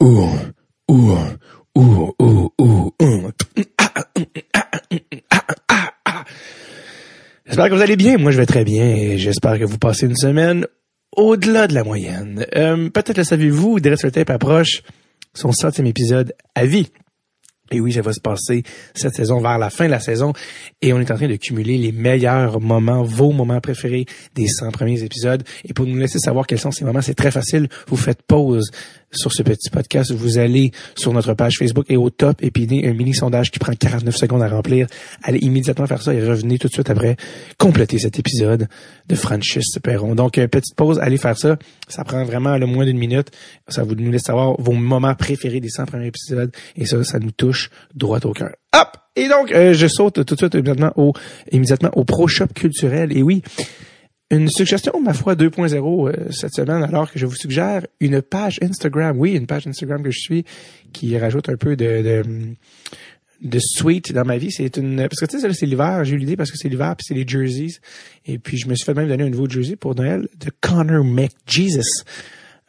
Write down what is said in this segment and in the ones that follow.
Ouh, ouh, ouh. J'espère que vous allez bien. Moi, je vais très bien et j'espère que vous passez une semaine au-delà de la moyenne. Euh, Peut-être le savez-vous, Dress le Tape approche son centième épisode à vie. Et oui, ça va se passer cette saison vers la fin de la saison. Et on est en train de cumuler les meilleurs moments, vos moments préférés des 100 premiers épisodes. Et pour nous laisser savoir quels sont ces moments, c'est très facile. Vous faites pause sur ce petit podcast. Vous allez sur notre page Facebook et au top épiner un mini sondage qui prend 49 secondes à remplir. Allez immédiatement faire ça et revenez tout de suite après compléter cet épisode de Francis Perron. Donc, euh, petite pause, allez faire ça. Ça prend vraiment le moins d'une minute. Ça vous nous laisse savoir vos moments préférés des 100 premiers épisodes. Et ça, ça nous touche droit au cœur. Hop! Et donc, euh, je saute tout de suite immédiatement immédiatement au Pro Shop culturel. Et oui, une suggestion, ma foi, 2.0 euh, cette semaine, alors que je vous suggère une page Instagram. Oui, une page Instagram que je suis qui rajoute un peu de, de, de sweet dans ma vie. C'est une parce que tu sais, c'est l'hiver. J'ai eu l'idée parce que c'est l'hiver puis c'est les jerseys. Et puis je me suis fait même donner un nouveau jersey pour Noël de Connor McJesus.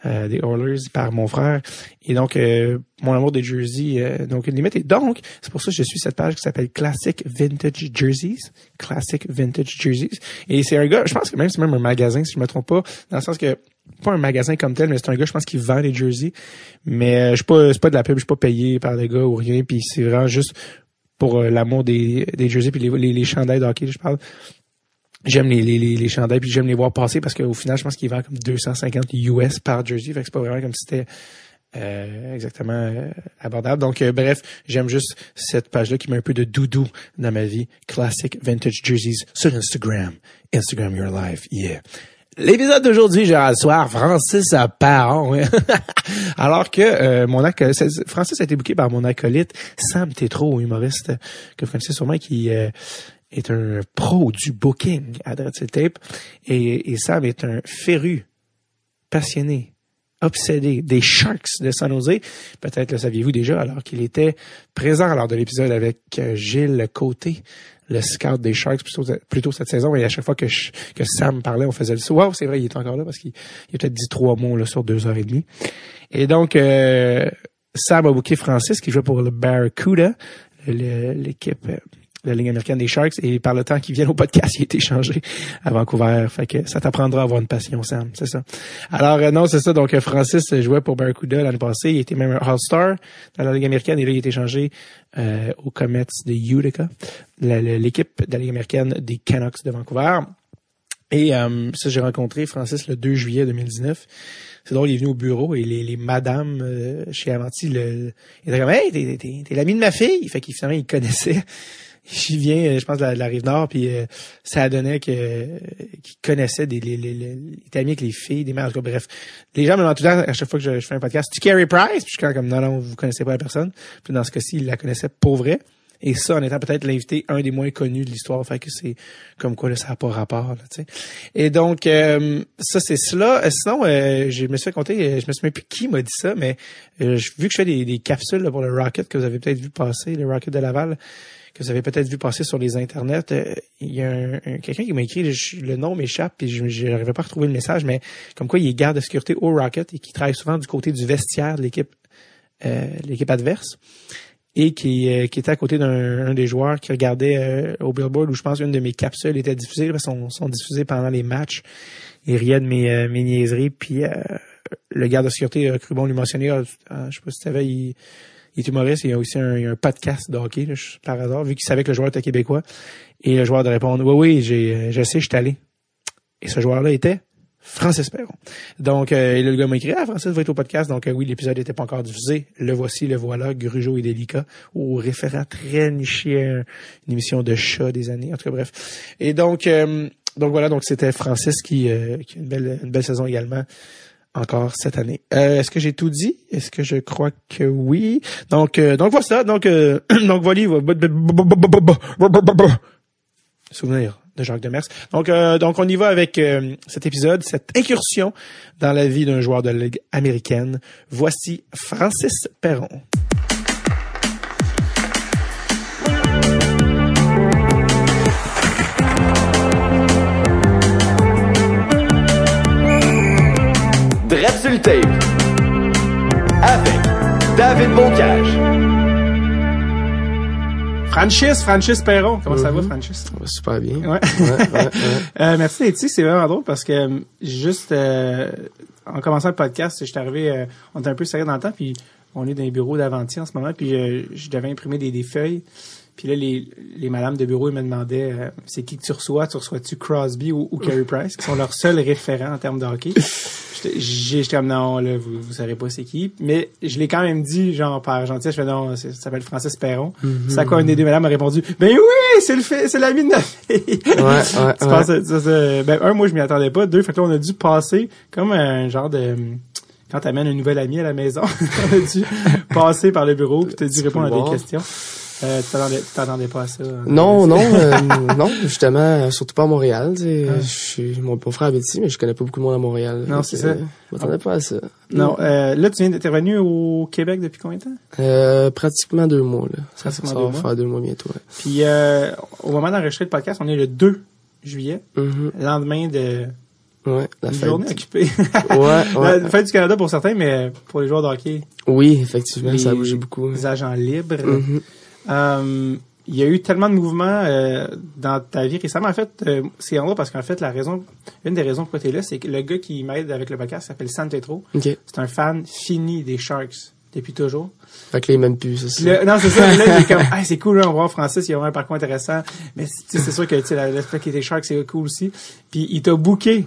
Euh, des Oilers par mon frère. Et donc euh, mon amour des jerseys euh, donc une limite. Et donc c'est pour ça que je suis cette page qui s'appelle Classic Vintage Jerseys. Classic Vintage Jerseys. Et c'est un gars je pense que même c'est même un magasin si je me trompe pas. Dans le sens que pas un magasin comme tel mais c'est un gars je pense qui vend les jerseys. Mais je suis pas c'est pas de la pub je suis pas payé par le gars ou rien. Puis c'est vraiment juste pour l'amour des des jerseys puis les les, les chandails je parle j'aime les, les, les, chandails puis j'aime les voir passer parce qu'au final je pense qu'ils vendent comme 250 US par jersey. Fait que c'est pas vraiment comme si c'était euh, exactement euh, abordable. Donc euh, bref j'aime juste cette page là qui met un peu de doudou dans ma vie. Classic vintage jerseys sur Instagram. Instagram your life yeah. L'épisode d'aujourd'hui, à soir Francis à Paron. Alors que euh, mon Francis a été booké par mon acolyte Sam Tétro, humoriste que vous connaissez sûrement, qui euh, est un pro du booking à Dreadful Tape et, et Sam est un féru, passionné, obsédé des Sharks de San Jose. Peut-être le saviez-vous déjà alors qu'il était présent lors de l'épisode avec euh, Gilles Côté, le scout des Sharks plutôt, cette saison. Et à chaque fois que, que Sam parlait, on faisait le saut. Wow, c'est vrai, il est encore là parce qu'il a peut-être dit trois mots là, sur deux heures et demie. Et donc, euh, Sam a booké Francis qui joue pour le Barracuda, l'équipe euh, la Ligue américaine des Sharks et par le temps qu'ils viennent au podcast, il a été changé à Vancouver. Fait que ça t'apprendra à avoir une passion, Sam, c'est ça. Alors euh, non, c'est ça. Donc euh, Francis jouait pour Barracuda l'année passée. Il était même un All-Star dans la Ligue américaine et là il a été changé euh, aux Comets de Utica, l'équipe de la Ligue américaine des Canucks de Vancouver. Et euh, ça, j'ai rencontré Francis le 2 juillet 2019. C'est drôle, il est venu au bureau et les, les madames euh, chez Avanti, le, il était comme Hey, t'es, l'ami de ma fille. Fait qu'il finalement il connaissait j'y viens, euh, je pense, de la, rive nord, puis euh, ça donnait que euh, qu'ils connaissaient des les, les, les, étaient amis avec les filles, des mères, bref. Les gens me demandent tout le temps à chaque fois que je, fais un podcast, tu Carrie Price? Puis je suis comme non, non, vous connaissez pas la personne. Puis dans ce cas-ci, il la connaissait pour vrai. Et ça, en étant peut-être l'invité un des moins connus de l'histoire, fait que c'est comme quoi là, ça n'a pas rapport. Là. Et donc, ça, c'est cela. sinon, je me suis fait compter, je me souviens plus qui m'a dit ça, mais vu que je fais des, des capsules pour le Rocket que vous avez peut-être vu passer, le Rocket de Laval, que vous avez peut-être vu passer sur les internets. Euh, il y a un, quelqu'un qui m'a écrit, le, nom m'échappe, et je n'arrivais pas à retrouver le message, mais comme quoi il est garde de sécurité au Rocket et qui travaille souvent du côté du vestiaire de l'équipe euh, l'équipe adverse et qui, euh, qui était à côté d'un des joueurs qui regardait au Billboard où je pense une de mes capsules était diffusée, sont, sont diffusées pendant les matchs. Il riait de mes, niaiseries, puis le garde de sécurité a cru bon lui mentionner, ah, ah, je sais pas si tu savais, il il est humoriste, il y a aussi un, un podcast de hockey, là, par hasard, vu qu'il savait que le joueur était québécois. Et le joueur de répondre, oui, oui, j'ai, je sais, je suis allé. Et ce joueur-là était Francis Perron. Donc, euh, le gars m'a écrit, ah, Francis va être au podcast. Donc, euh, oui, l'épisode n'était pas encore diffusé. Le voici, le voilà, Grugeot et Délicat, au référent très niché une émission de chat des années. En tout cas, bref. Et donc, euh, donc voilà, donc c'était Francis qui, euh, qui a une belle, une belle saison également encore cette année. Euh, est-ce que j'ai tout dit? Est-ce que je crois que oui? Donc, euh, donc voilà. Donc, euh, donc voilà. Souvenir de Jacques Demers. Donc, euh, donc on y va avec euh, cet épisode, cette incursion dans la vie d'un joueur de la Ligue américaine. Voici Francis Perron. Avec David Bocage. Francis, Francis Perron. Comment ça va, Mhm. Francis? Ça va super bien. Ouais. Ouais, ouais, ouais. Euh, merci d'être ici. C'est vraiment drôle parce que euh, juste euh, en commençant le podcast, j'étais arrivé, euh, on était un peu serré dans le temps, puis on est dans les bureaux d'Avanti en ce moment, puis euh, je devais imprimer des, des feuilles. Puis là, les, les madames de bureau, ils me demandaient euh, c'est qui que tu reçois? Tu reçois-tu Crosby ou, ou Carey Price, qui sont leurs seuls référents en termes de hockey? J'étais comme non, là, vous, vous savez pas c'est qui. Mais je l'ai quand même dit, genre, par gentillesse, je fais non, ça s'appelle Francis Perron. C'est à quoi une des deux madames a répondu Ben oui, c'est le fait, c'est l'ami de notre fille. Ouais, ouais, Tu ouais. penses, ça, ça- ben, un, moi, je m'y attendais pas. Deux, fait que là, on a dû passer comme un genre de, quand t'amènes un nouvel ami à la maison, on a dû passer par le bureau puis t'as dû répondre à des questions. Euh, tu t'attendais, pas à ça. hein? Non, non, euh, non, justement, euh, surtout pas à Montréal. tu sais. Ouais. Je suis, mon, mon frère habite ici, mais je connais pas beaucoup de monde à Montréal. Non, c'est ça. euh, Je m'attendais pas à ça. Non, euh, là, tu viens d'être revenu au Québec depuis combien de temps? Euh, pratiquement deux mois, là. Ça, Pratiquement ça deux va mois. faire deux mois bientôt, ouais. Puis, euh, au moment d'enregistrer le podcast, on est le 2 juillet, Mhm. lendemain de Ouais, la une fête. journée occupée. Ouais, ouais. La fête du Canada pour certains, mais pour les joueurs de hockey, Oui, effectivement, ça a bougé beaucoup. les agents libres. Mhm. Euh, il y a eu tellement de mouvements euh, dans ta vie récemment. En fait, euh, c'est drôle parce qu'en fait, la raison, une des raisons pourquoi tu es là, c'est que le gars qui m'aide avec le podcast s'appelle Sam Tetro. OK. C'est un fan fini des Sharks depuis toujours. Fait que là, il m'aime plus, c'est ça. non, c'est ça. Là, il est comme, ah, c'est cool, là, on va voir Francis, il a vraiment un parcours intéressant. Mais c'est sûr que tu sais, la- l'aspect qui était Sharks, c'est cool aussi. Puis il t'a booké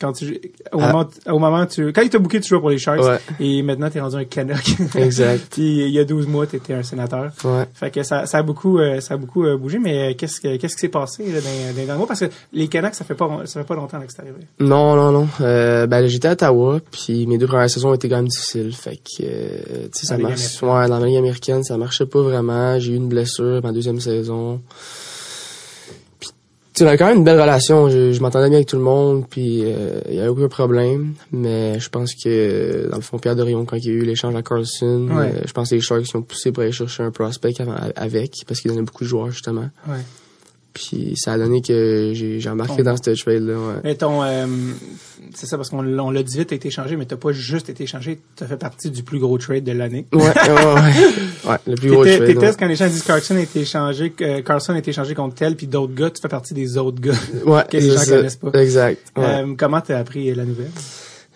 quand tu, au Ah. moment, au moment tu, quand il t'a booké, tu jouais pour les Sharks. Ouais. Et maintenant, t'es rendu un Canuck. Exact. Puis il y a 12 mois, t'étais un sénateur. Ouais. Fait que ça, ça a beaucoup, euh, ça a beaucoup euh, bougé, mais euh, qu'est-ce que, qu'est-ce qui s'est passé là, dans, dans mois? Parce que les Canucks, ça fait pas, ça fait pas longtemps là, que c'est arrivé. Non, non, non. Euh, ben, j'étais à Ottawa, puis mes deux premières saisons ont été quand même difficiles. Fait que, tu sais, ça marche. Ouais, dans la Ligue américaine, ça marchait pas vraiment. J'ai eu une blessure ma deuxième saison. Puis, tu sais, on avait quand même une belle relation. Je, je m'entendais bien avec tout le monde, puis euh, il y avait aucun problème. Mais je pense que, dans le fond, Pierre Dorion, quand il y a eu l'échange à Carlson, Ouais. euh, je pense que les Sharks ils ont poussé pour aller chercher un prospect avant- avec, parce qu'ils donnaient beaucoup de joueurs, justement. Ouais. Puis ça a donné que j'ai embarqué dans cette trade-là. Ouais. Mais ton, euh, c'est ça parce qu'on l'a- dit vite, t'as été échangé, mais t'as pas juste été échangé, t'as fait partie du plus gros trade de l'année. Ouais, ouais, ouais. Ouais, le plus gros trade. t'étais, ouais. quand les gens disent Carlson a été échangé, euh, Carlson a été échangé contre tel, puis d'autres gars, tu fais partie des autres gars. Ouais, que les gens ça. connaissent pas. Exact. Ouais. Euh, comment t'as appris la nouvelle?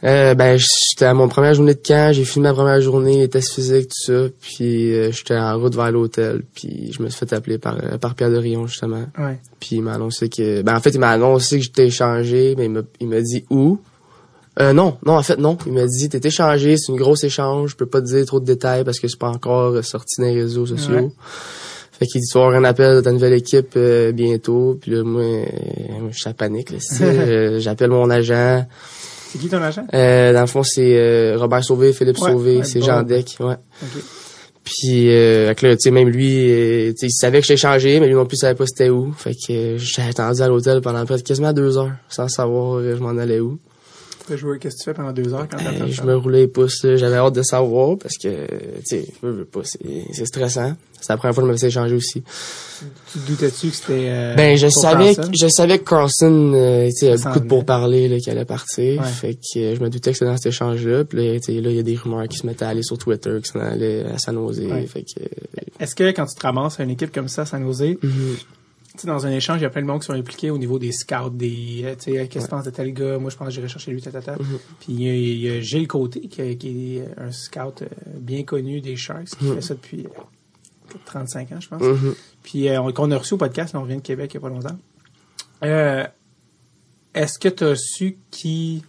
Euh, ben, j'étais à mon première journée de camp, j'ai fini ma première journée, les tests physiques, tout ça, puis euh, j'étais en route vers l'hôtel, puis je me suis fait appeler par, euh, par Pierre de Rion, justement. Ouais. Puis il m'a annoncé que... Ben, en fait, il m'a annoncé que j'étais échangé, mais il m'a, dit où? Euh, non, non, en fait, non. Il m'a dit, t'es échangé, c'est une grosse échange, je peux pas te dire trop de détails parce que c'est pas encore sorti dans les réseaux sociaux. Ouais. Fait qu'il dit, tu vas avoir un appel de ta nouvelle équipe euh, bientôt. Puis là, moi, euh, moi je suis à panique, euh, J'appelle mon agent. C'est qui ton agent? Euh, dans le fond, c'est euh, Robert Sauvé, Philippe Ouais, Sauvé, c'est. Jean Deck, ouais. Ok. Puis, euh, là, tu sais, même lui, euh, il savait que j'étais changé, mais lui non plus, il savait pas c'était où. Fait que euh, j'ai attendu à l'hôtel pendant près de quasiment deux heures, sans savoir euh, je m'en allais où. T'as joué, qu'est-ce que tu fais pendant deux heures quand t'as Euh, fait je me roulais les pouces, j'avais hâte de savoir, parce que, tu sais, je veux pas, c'est stressant. C'est la première fois que je me faisais échanger aussi. Tu doutais-tu que c'était, euh, Ben, je savais, que- je savais que Carlson, euh, tu sais, il y a beaucoup de pourparlers, qui allait partir. Ouais. Fait que euh, je me doutais que c'était dans cet échange-là. Puis là, tu sais, là, il y a des rumeurs qui se mettaient à aller sur Twitter, qui s'en allaient à San Jose. Ouais. Fait que, euh, Est-ce que quand tu te ramasses à une équipe comme ça, San Jose, mhm. Dans un échange, il y a plein de monde qui sont impliqués au niveau des scouts, des, euh, tu sais, qu'est-ce que tu penses de tel gars? Moi, je pense que j'irai chercher lui, tata. Mhm. Puis il y, a, il y a Gilles Côté, qui, qui est un scout euh, bien connu des Sharks, qui fait ça depuis euh, 35 ans, je pense. Mhm. Puis euh, on- qu'on a reçu au podcast, là, on vient de Québec il n'y a pas longtemps. Euh, Est-ce que tu as su qui,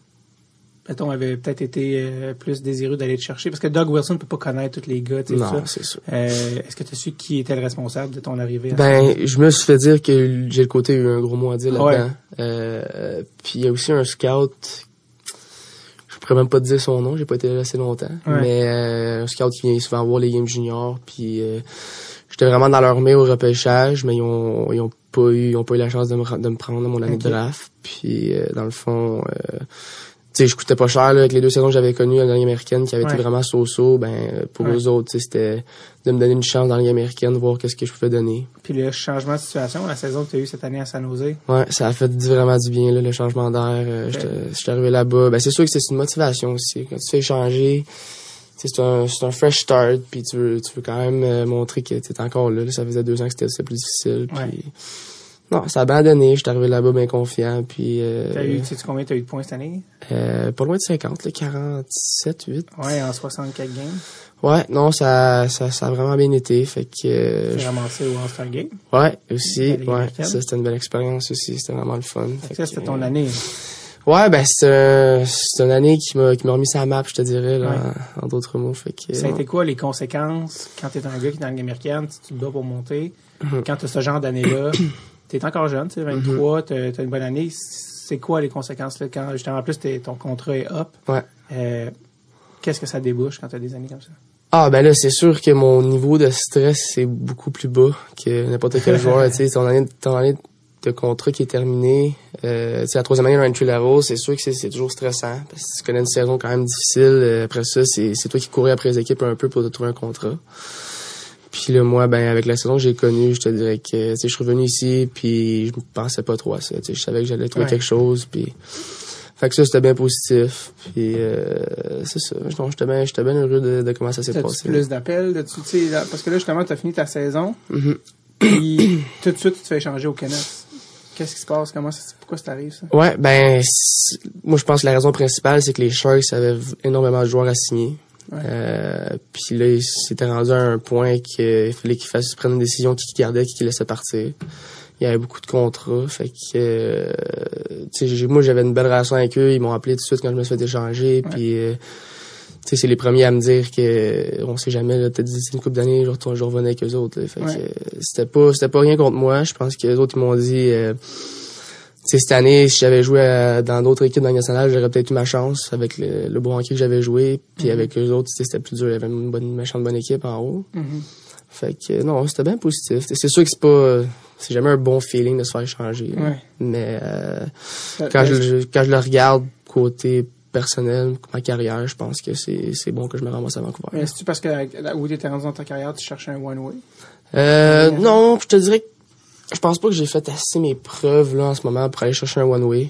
mettons, avait peut-être été euh, plus désireux d'aller te chercher? Parce que Doug Wilson ne peut pas connaître tous les gars, tu sais, Non, c'est sûr. Euh, Est-ce que tu as su qui était le responsable de ton arrivée? à Ben, je me suis fait dire que j'ai le côté eu un gros mot à dire Ouais. là-dedans. Euh, puis il y a aussi un scout. Je pourrais même pas te dire son nom, j'ai pas été là assez longtemps. Ouais. Mais euh, un scout qui vient souvent voir les games juniors. Puis euh, j'étais vraiment dans leur au repêchage, mais ils ont, ils ont pas eu, ils ont pas eu la chance de me, de me prendre dans mon année de draft. Puis euh, dans le fond, euh, sais, je coûtais pas cher là, avec les deux saisons que j'avais connues à la Ligue américaine, qui avaient Ouais. été vraiment so-so. Ben pour Ouais. eux autres, c'était de me donner une chance dans la Ligue américaine, voir qu'est-ce que je pouvais donner. Puis le changement de situation, la saison que tu as eue cette année à San Jose, Ouais, ça a fait vraiment du bien, là, le changement d'air. Euh, j'étais- J'étais arrivé là-bas. Ben, c'est sûr que c'est une motivation aussi. Quand tu fais changer, c'est un, c'est un fresh start, puis tu veux, tu veux quand même euh, montrer que tu es encore là, là. Ça faisait deux ans que c'était c'était plus difficile. Puis, Ouais. Non, ça a abandonné. Je suis arrivé là-bas bien confiant. Puis, euh, T'as eu, sais tu combien t'as eu de points cette année? euh, pas loin de 50, là, 47, 8. Ouais, en 64 games. Ouais, non, ça, ça, ça a vraiment bien été. Fait que, euh, J'ai ramassé au All-Star Game. ouais, aussi, ouais, ça c'était une belle expérience aussi. C'était vraiment le fun. Fait que ça, c'était ton euh, année. Ouais, ben c'est un- c'est une année qui m'a qui m'a remis sa map, je te dirais là, Ouais. en, en d'autres mots. Fait que Ça a ouais. été quoi les conséquences? Quand t'es un gars qui est dans la Ligue américaine, si tu te bats pour monter, Mhm. quand t'as ce genre d'année-là, t'es encore jeune, tu sais, 23, t'as t'as une bonne année, c'est quoi les conséquences là quand justement en plus ton contrat est up? Ouais. Euh, Qu'est-ce que ça débouche quand t'as des années comme ça? Ah ben là, c'est sûr que mon niveau de stress c'est beaucoup plus bas que n'importe quel joueur. Tu sais, ton année, ton année de contrat qui est terminée, euh, tu la troisième année de entry level, c'est sûr que c'est toujours stressant parce que tu connais une saison quand même difficile. Euh, Après ça, c'est c'est toi qui courais après les équipes un peu pour te trouver un contrat. Puis là, moi, ben avec la saison que j'ai connue, je te dirais que tu je suis revenu ici, puis je pensais pas trop à ça. Tu sais, je savais que j'allais trouver Ouais. quelque chose, puis fait que ça c'était bien positif. Puis euh, c'est ça. J'étais bien, j'étais bien heureux de, de comment ça s'est passé. plus d'appels? Tu Parce que là, justement, t'as fini ta saison, Mhm. puis tout de suite, tu te fais échanger au Canucks. Qu'est-ce qui se passe? Comment ça, pourquoi ça t'arrive, ça? Ouais, ben moi je pense que la raison principale c'est que les Sharks avaient énormément de joueurs à signer. Euh, puis là, ils s'étaient rendus à un point qu'il fallait qu'ils fassent prendre une décision qui gardait, qui laissait partir. Il y avait beaucoup de contrats, fait que euh, moi j'avais une belle relation avec eux, ils m'ont appelé tout de suite quand je me suis fait échanger, puis euh, tu sais c'est les premiers à me dire que on sait jamais là, peut-être d'ici une couple d'années je retourne je revenais avec eux autres. là. fait Ouais. que euh, c'était pas c'était pas rien contre moi, je pense que les autres ils m'ont dit euh, cette année, si j'avais joué à- dans d'autres équipes dans nationale, j'aurais peut-être eu ma chance avec le, le bon hockey que j'avais joué. Puis Mhm. avec eux autres, c'était plus dur. Il y avait une bonne, une méchante bonne équipe en haut. Mhm. Fait que non, c'était bien positif. C'est sûr que c'est pas... C'est jamais un bon feeling de se faire échanger. là. Ouais. Mais euh, quand, je, le- quand je le regarde côté personnel, ma carrière, je pense que c'est bon que je me ramasse à Vancouver. Est-ce que parce que là où tu étais rendu dans ta carrière, tu cherchais un one-way? Euh, non, je te dirais que je pense pas que j'ai fait assez mes preuves là en ce moment pour aller chercher un one way.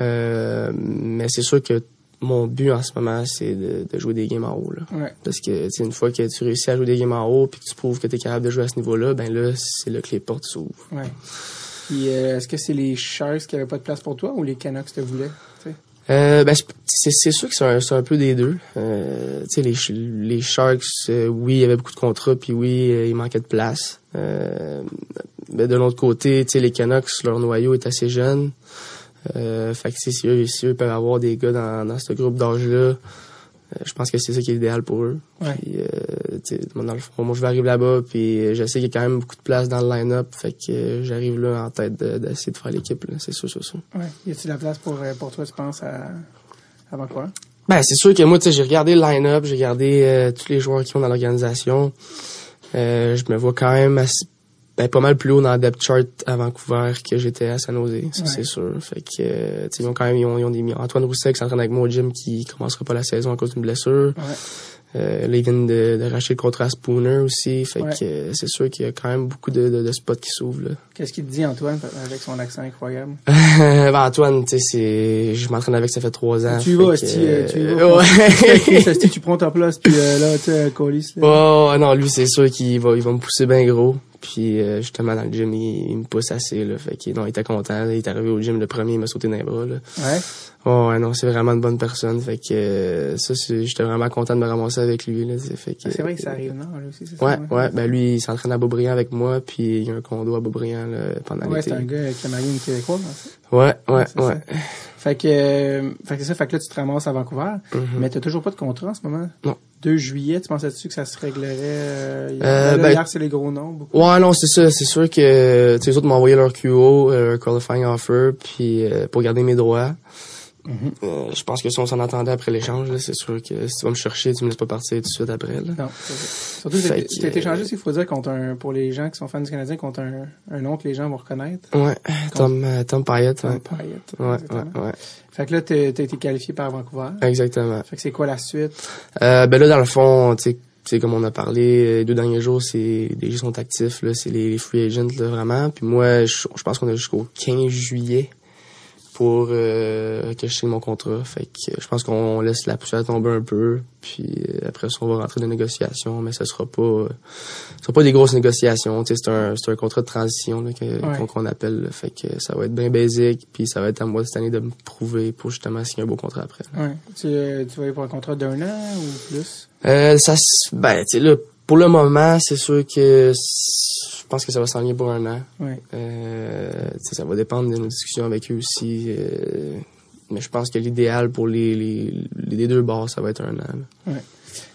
Euh, mais c'est sûr que mon but en ce moment c'est de, de jouer des games en haut là. Ouais. Parce que une fois que tu réussis à jouer des games en haut puis que tu prouves que tu es capable de jouer à ce niveau-là, ben là c'est là que les portes s'ouvrent. Ouais. Euh, est-ce que c'est les Sharks qui avaient pas de place pour toi ou les Canucks te voulaient? Euh, ben, c'est sûr que c'est un, un peu des deux. Euh, les, les Sharks, euh, oui, il y avait beaucoup de contrats, puis oui, euh, il manquait de place. Euh, mais de l'autre côté, les Canucks, leur noyau est assez jeune. Euh, fait que si eux, si eux peuvent avoir des gars dans, dans ce groupe d'âge-là, je pense que c'est ça qui est idéal pour eux. Ouais. Puis, euh, tu sais, moi, dans le fond, moi, je vais arriver là-bas, puis euh, je sais qu'il y a quand même beaucoup de place dans le line-up. Fait que euh, j'arrive là en tête de- d'essayer de, faire l'équipe. C'est sûr, c'est sûr. Ouais. Y a-t-il la place pour, euh, pour toi, tu penses, à, à Vancouver? Ben, c'est sûr que moi, tu sais, j'ai regardé le line-up, j'ai regardé euh, tous les joueurs qui ont dans l'organisation. Euh, je me vois quand même assez- ben, pas mal plus haut dans le depth chart à Vancouver que j'étais à San Jose, ça Ouais. c'est sûr. Fait que, euh, ils ont quand même, ils ont, ils ont des, Antoine Rousset qui s'entraîne avec moi au gym qui commencera pas la saison à cause d'une blessure. Ouais. Euh, là, ils viennent de, de racheter le contrat à Spooner aussi. Fait Ouais. que euh, c'est sûr qu'il y a quand même beaucoup de, de, de spots qui s'ouvrent. Qu'est-ce qu'il te dit, Antoine, avec son accent incroyable? ben, Antoine, tu sais, c'est, je m'entraîne avec ça fait trois ans. tu vas, si, euh, tu vas. ouais. Tu prends ta place, puis là, tu sais, colis, là. Oh non, lui c'est sûr qu'il va il va me pousser bien gros. Puis euh, justement dans le gym, il, il me pousse assez là, fait que non, il était content, là. il est arrivé au gym le premier, il m'a sauté dans les bras là. Ouais. Oh ouais, non, c'est vraiment une bonne personne, fait que euh, ça j'étais vraiment content de me ramasser avec lui là, c'est fait que Ah, C'est vrai que ça arrive, non? Lui aussi, c'est ça? Ouais, ouais, ben lui il s'entraîne à Beaubriand avec moi, puis il y a un condo à Beaubriand là, pendant Ouais, l'été. c'est un gars en fait. Ouais, ouais, ouais. ça. Fait que, euh, fait que c'est ça, fait que là, tu te ramasses à Vancouver, Mhm. mais t'as toujours pas de contrat en ce moment? Non. 2 juillet, tu pensais-tu que ça se réglerait? Euh? Euh, Ben hier, c'est les gros noms, beaucoup. Ouais, non, c'est ça. C'est sûr que tu sais, les autres m'ont envoyé leur QO, euh, qualifying offer, puis euh, pour garder mes droits. Euh, je pense que si on s'en attendait après l'échange, c'est sûr que si tu vas me chercher, tu me laisses pas partir tout de suite après. Là. Non, c'est. Surtout, que, t'as été euh, changé, il faut dire, contre un, pour les gens qui sont fans du Canadien, contre un, un nom que les gens vont reconnaître. Ouais, Tom, euh, Tom Payette, Tom ouais. Payette. Ouais, ouais, ouais. Fait que là, t'as été qualifié par Vancouver. Exactement. Fait que c'est quoi la suite? Euh, ben là, dans le fond, tu sais, tu sais, comme on a parlé, euh, les deux derniers jours, c'est les gens sont actifs, là, c'est les, les free agents, là, vraiment. Puis moi, je, je pense qu'on a jusqu'au 15 juillet pour euh, que je signe mon contrat. Fait que euh, je pense qu'on laisse la poussière tomber un peu. Puis euh, après ça, on va rentrer dans les négociations, mais ce sera pas euh, ce sera pas des grosses négociations. C'est un un contrat de transition Ouais. qu'on appelle. là. Fait que ça va être bien basique. Puis ça va être à moi cette année de me prouver pour justement signer un beau contrat après. Ouais. Tu, euh, tu vas y pour un contrat d'un an ou plus? Euh, ça, ben, tu sais, là, pour le moment, c'est sûr que je pense que ça va s'enligner pour un an. Ouais. Euh, ça va dépendre de nos discussions avec eux aussi. euh, mais je pense que l'idéal pour les, les, les deux bords, ça va être un an. là.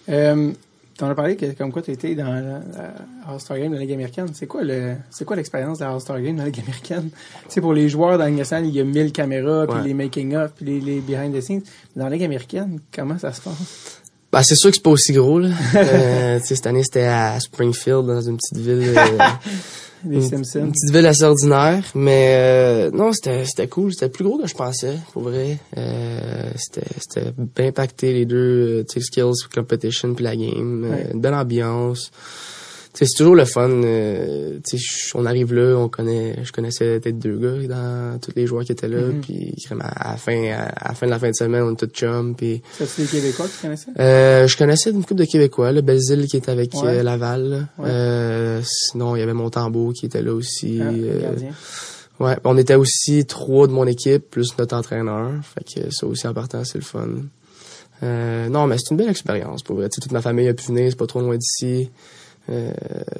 Euh, T'en as parlé que, comme quoi tu étais dans la, la All-Star Game de la Ligue américaine. C'est quoi le c'est quoi l'expérience de la All-Star Game de la Ligue américaine? Tu pour les joueurs dans la Ligue nationale, il y a 1000 caméras, puis Ouais. les making-of, puis les, les behind the scenes. Dans la Ligue américaine, comment ça se passe? Ben, c'est sûr que c'est pas aussi gros, là. euh, cette année, c'était à Springfield, dans une petite ville. euh, une, une petite ville assez ordinaire, mais euh, non, c'était c'était cool, c'était plus gros que je pensais, pour vrai. Euh, c'était c'était bien impacté les deux, euh, skills, competition puis la game, Ouais. une belle ambiance. C'est toujours le fun. euh, on arrive là, on connaît, je connaissais peut-être deux gars dans tous les joueurs qui étaient là, Mhm. puis vraiment, à la fin, à, à la fin de la fin de semaine, on était tous chum, puis C'est les Québécois que tu connaissais? euh, je connaissais une couple de Québécois, le Belzile qui était avec Ouais. euh, Laval. Ouais. Euh, sinon, il y avait Montembeau qui était là aussi. Ah, euh. Ouais, on était aussi trois de mon équipe, plus notre entraîneur. Fait que ça aussi en partant, c'est le fun. Euh, non, mais c'est une belle expérience pour vrai. Tu sais, toute ma famille a pu venir, c'est pas trop loin d'ici. Euh,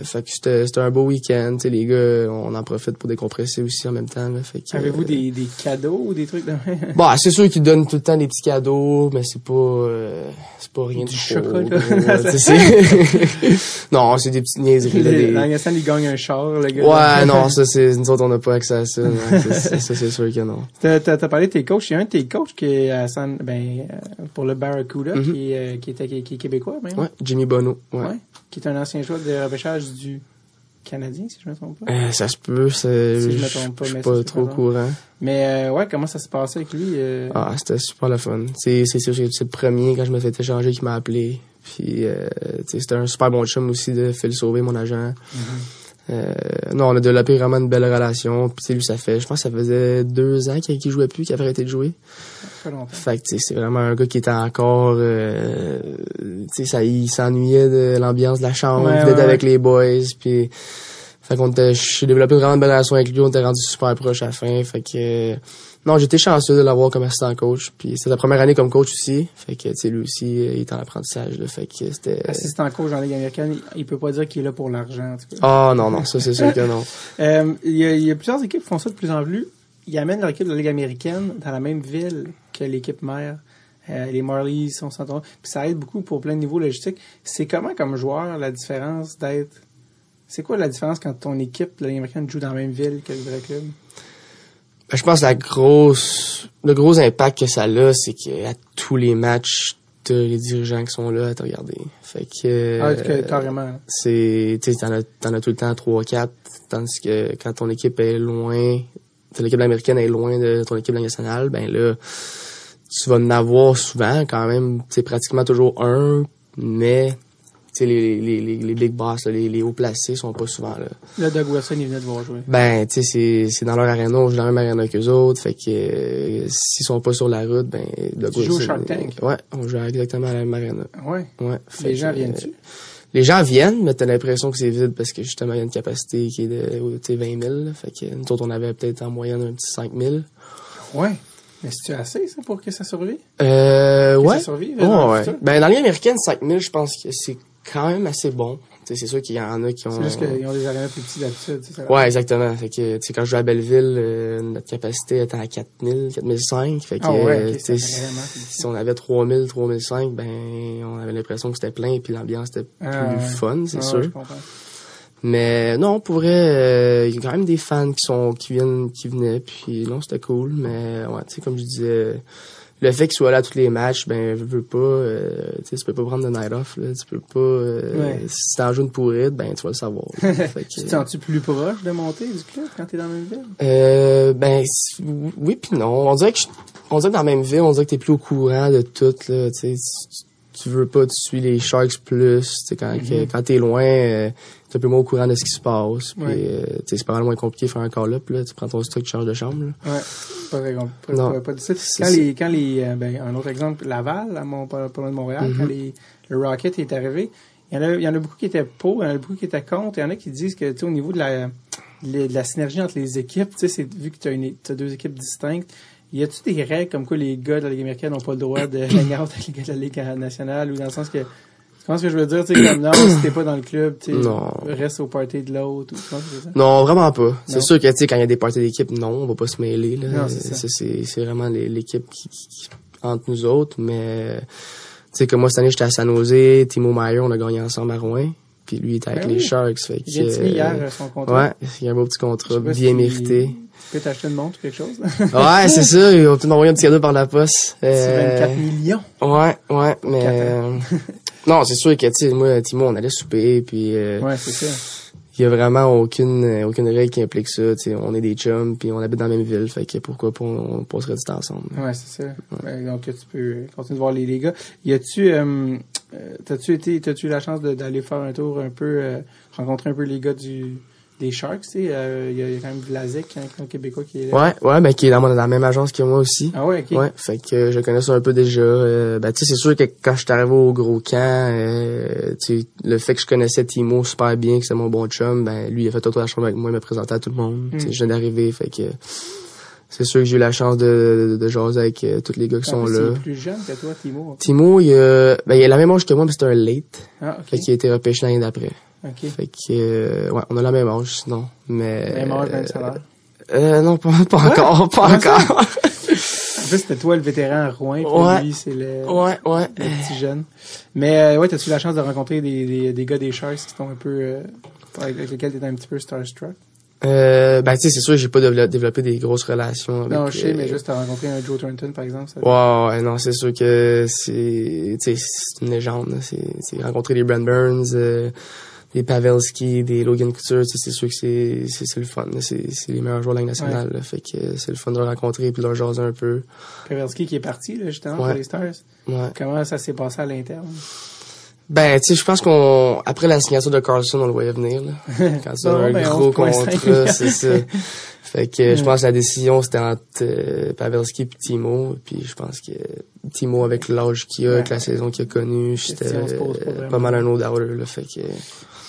fait que c'était c'était un beau week-end. Les gars, on en profite pour décompresser aussi en même temps. Avez-vous euh, des, des cadeaux ou des trucs de? Bon, c'est sûr qu'ils donnent tout le temps des petits cadeaux, mais c'est pas euh, c'est pas rien Du chocolat. c'est- non, c'est des petites niaiseries. là, des- Dans ils gagnent un char, le gars. Ouais, non, ça c'est nous autres on n'a pas accès à ça. ça, c'est sûr que non. T'as, t'as, t'as parlé de tes coachs. Il y a un de tes coachs qui est à San, ben, euh, pour le Barracuda, Mhm. qui, est, qui, était, qui, qui est québécois, même. Ouais, Jimmy Bono. Ouais. Ouais. Qui est un ancien joueur de repêchage du Canadien, si je me trompe pas. Euh, ça se peut, c'est Si je me je trompe pas, je suis pas trop au courant. Mais euh, ouais, comment ça se passait avec lui? euh, Ah, c'était super le fun. C'est c'est sûr que c'est le premier quand je me fait échanger qui m'a appelé. Puis c'était un super bon chum aussi de Phil Sauvé, mon agent. Mhm. Euh, non, on a développé vraiment une belle relation. Puis lui, ça fait, je pense, que ça faisait deux ans qu'il jouait plus, qu'il avait arrêté de jouer. ça fait que c'est vraiment un gars qui était encore, euh, tu sais, ça, il s'ennuyait de l'ambiance de la chambre, Ouais, d'être ouais, avec les boys. Puis, fait qu'on était, j'ai développé vraiment une belle relation avec lui. On était rendu super proche à la fin. Fait que non, j'étais chanceux de l'avoir comme assistant coach. Puis c'est sa première année comme coach aussi. Fait que tu sais, lui aussi, euh, il est en apprentissage. Là, fait que c'était. Assistant coach en Ligue américaine, il, peut pas dire qu'il est là pour l'argent, en tout cas. Ah non non, ça c'est sûr que non. Euh, il, y a, il y a plusieurs équipes qui font ça de plus en plus. Ils amènent leur équipe de la Ligue américaine dans la même ville que l'équipe mère. Euh, les Marlies sont centraux. Puis ça aide beaucoup pour plein de niveaux logistiques. C'est comment, comme joueur, la différence d'être... C'est quoi la différence quand ton équipe de la Ligue américaine joue dans la même ville que le vrai club? Ben, je pense que la grosse, le gros impact que ça a, c'est qu'à tous les matchs, t'as les dirigeants qui sont là à te regarder. Fait que, Ah, euh, carrément. c'est, tu sais, t'en as, t'en as tout le temps 3-4, tandis que quand ton équipe est loin, ton équipe américaine est loin de ton équipe nationale, ben là, tu vas en avoir souvent, quand même, sais, pratiquement toujours un, mais, sais, les, les, les, les big boss, là, les, les hauts placés sont pas souvent là. Là, Doug Wilson, il venait de voir jouer. Ben, tu sais, c'est, dans leur arena, on joue dans la même arena qu'eux autres, fait que euh, s'ils sont pas sur la route, ben, Doug Tu joues au Shark Tank. euh, Ouais, on joue exactement à la même arena. Ouais. Ouais. Les gens viennent-tu? euh, les gens viennent, mais t'as l'impression que c'est vide parce que justement, il y a une capacité qui est de, tu sais, 20 000, là. Fait que nous autres, on avait peut-être en moyenne un petit 5 000. Ouais. Mais c'est-tu assez, ça, pour que ça survive? Euh, Que ouais. ça survive? Ouais. futur? Ben, dans l'Union américaine, 5 000, je pense que c'est quand même assez bon. Tu sais, c'est sûr qu'il y en a qui ont... C'est juste qu'ils ont des arénas plus petits d'habitude. Ouais, exactement. Fait que, tu sais, quand je jouais à Belleville, euh, notre capacité était à 4000, 4005. Fait que, Ah ouais, si, on avait 3000, 3005, ben, on avait l'impression que c'était plein puis l'ambiance était Ah, plus ouais. fun, c'est Ah, sûr. je comprends. Mais non, pour vrai, euh, il y a quand même des fans qui sont qui viennent qui venaient puis non, c'était cool, mais ouais, tu sais comme je disais le fait qu'il soit là à tous les matchs, ben je veux pas euh, tu sais tu peux pas prendre de night off là, tu peux pas euh, Ouais. si t'en joues une pourrite, ben tu vas le savoir. Fait que- Tu te sens-tu plus proche de monter du club quand t'es dans la même ville? Euh, ben oui puis non. On dirait que je- on dirait que dans la même ville, on dirait que t'es plus au courant de tout là. Tu sais, tu- veux pas, tu suis les Sharks plus. Tu sais, quand, Mhm. que- quand t'es loin, euh, t'es un peu moins au courant de ce qui se passe. Puis, Ouais. euh, c'est pas mal moins compliqué de faire un call-up, là. Tu prends ton stock, tu changes de chambre, là. Ouais, pas ça. C'est Quand les, quand les, euh, ben, un autre exemple, Laval, à mon, pas, loin de Montréal, quand les, le Rocket est arrivé, il y en a, il y en a beaucoup qui étaient pour, il y en a beaucoup qui étaient contre, il y en a qui disent que, tu sais, au niveau de la, de la synergie entre les équipes, tu sais, c'est, vu que tu as, deux équipes distinctes, y a-tu des règles comme quoi les gars de la Ligue américaine n'ont pas le droit de hang out avec les gars de la Ligue nationale ou dans le sens que, comprends ce que je veux dire, tu sais, comme non, si t'es pas dans le club, tu reste au party de l'autre ou que? Non, vraiment pas. C'est sûr que, tu sais, quand il y a des parties d'équipe, non, on va pas se mêler, là. Non, c'est ça. c'est, c'est vraiment l'équipe qui, qui- qui- entre nous autres, mais, tu sais, comme moi, cette année, j'étais à San Jose, Timo Meyer, on a gagné ensemble à Rouen, puis lui, il était avec Ben les. Sharks, fait que, Il signer hier euh, son contrat. Ouais, il y a un beau petit contrat, bien si- mérité. Tu peux t'acheter une montre ou quelque chose? Ouais, c'est ça, ils vont peut-être un petit cadeau par la poste. C'est Euh, 24 millions. Ouais, ouais, mais... Non, c'est sûr que, tu sais, moi, Timo, on allait souper, puis euh, Ouais, c'est ça. il y a vraiment aucune aucune règle qui implique ça, tu sais, on est des chums, puis on habite dans la même ville, fait que pourquoi pas, on, on passerait du temps ensemble. Ouais, c'est ça. Ouais, donc, tu peux continuer de voir les, les gars. Y a-tu, euh, euh, t'as-tu été, t'as-tu eu la chance d'aller faire un tour un peu, euh, rencontrer un peu les gars du, des Sharks, tu sais? Euh, Il y, a- y a quand même Vlasic, un, un Québécois qui est là. Ouais, ouais, ben qui est dans, mon- dans la même agence que moi aussi. Ah ouais, ok. Ouais, fait que je connais ça un peu déjà. Euh, ben tu sais, c'est sûr que quand je suis arrivé au gros camp, euh, tu sais, le fait que je connaissais Timo super bien, que c'était mon bon chum, ben lui il a fait autour de la chambre avec moi, il m'a présenté à tout le monde. Tu sais, Mm. je viens d'arriver, fait que c'est sûr que j'ai eu la chance de, de, de jaser avec euh, tous les gars qui En sont là. Il est plus jeune que toi, Timo. Timo, il ben, il a la même âge que moi, mais c'est un late. Ah, Fait ok. qu'il a été repêché l'année d'après. Ok. Fait que, euh, ouais, on a la même âge, sinon. Mais, Même âge, même salaire. euh, non, pas, pas encore, pas encore. En plus, c'était toi le vétéran à Rouen, puis Ouais. lui, c'est le, ouais, ouais. le petit jeune. Mais, euh, ouais, t'as-tu eu la chance de rencontrer des, des, des gars des Sharks qui sont un peu, euh, avec lesquels t'étais un petit peu starstruck? Euh, ben, tu sais, c'est sûr, j'ai pas dévelop- développé des grosses relations avec... Non, je sais, euh, mais juste t'as rencontré un Joe Thornton, par exemple. Ça, ouais, non, c'est sûr que c'est, tu sais, c'est une légende. C'est, c'est rencontrer des Brand Burns, euh, des Pavelski, des Logan Couture, c'est sûr que c'est, c'est, le fun. C'est, c'est les meilleurs joueurs de la Ligue nationale, là. Fait que euh, c'est le fun de les rencontrer puis de leur jaser un peu. Pavelski qui est parti, là, justement, Ouais. pour les Stars. Ouais. Comment ça s'est passé à l'interne? Ben, tu sais, je pense qu'on, après la signature de Carlson, on le voyait venir, là. Quand tu as un ben, gros 11,5 contrat, c'est ça. Fait que euh, je pense que la décision, c'était entre euh, Pavelski et Timo. Puis je pense que Timo, avec l'âge qu'il a, avec la saison qu'il a connue, c'était pas euh, mal un autre outer, là. Fait que,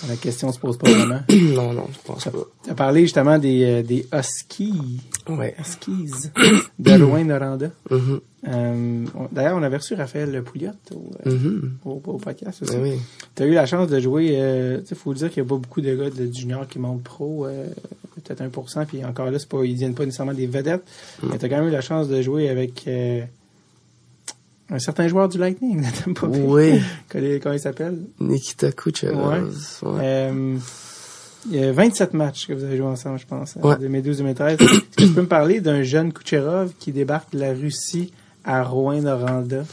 La question se pose pas vraiment. non, non, je pense pas. Tu as parlé justement des, euh, des Huskies, Ouais. Huskies de Rouen-Noranda. Mhm. Euh, on- D'ailleurs, on avait reçu Raphaël Pouliot au, euh, Mhm. au, au podcast aussi. Ben oui. Tu as eu la chance de jouer, euh, sais, faut dire qu'il n'y a pas beaucoup de gars de junior qui montent pro, euh, peut-être 1%, puis encore là, c'est pas, ils viennent pas nécessairement des vedettes, Mm. mais tu as quand même eu la chance de jouer avec euh, un certain joueur du Lightning, pas. Oui. Comment, comment il s'appelle? Nikita Kucherov. Ouais. Ouais. Euh, il y a 27 matchs que vous avez joué ensemble, je pense, Ouais. 2012-2013. Est-ce que tu peux me parler d'un jeune Kucherov qui débarque de la Russie à Rouen-Noranda?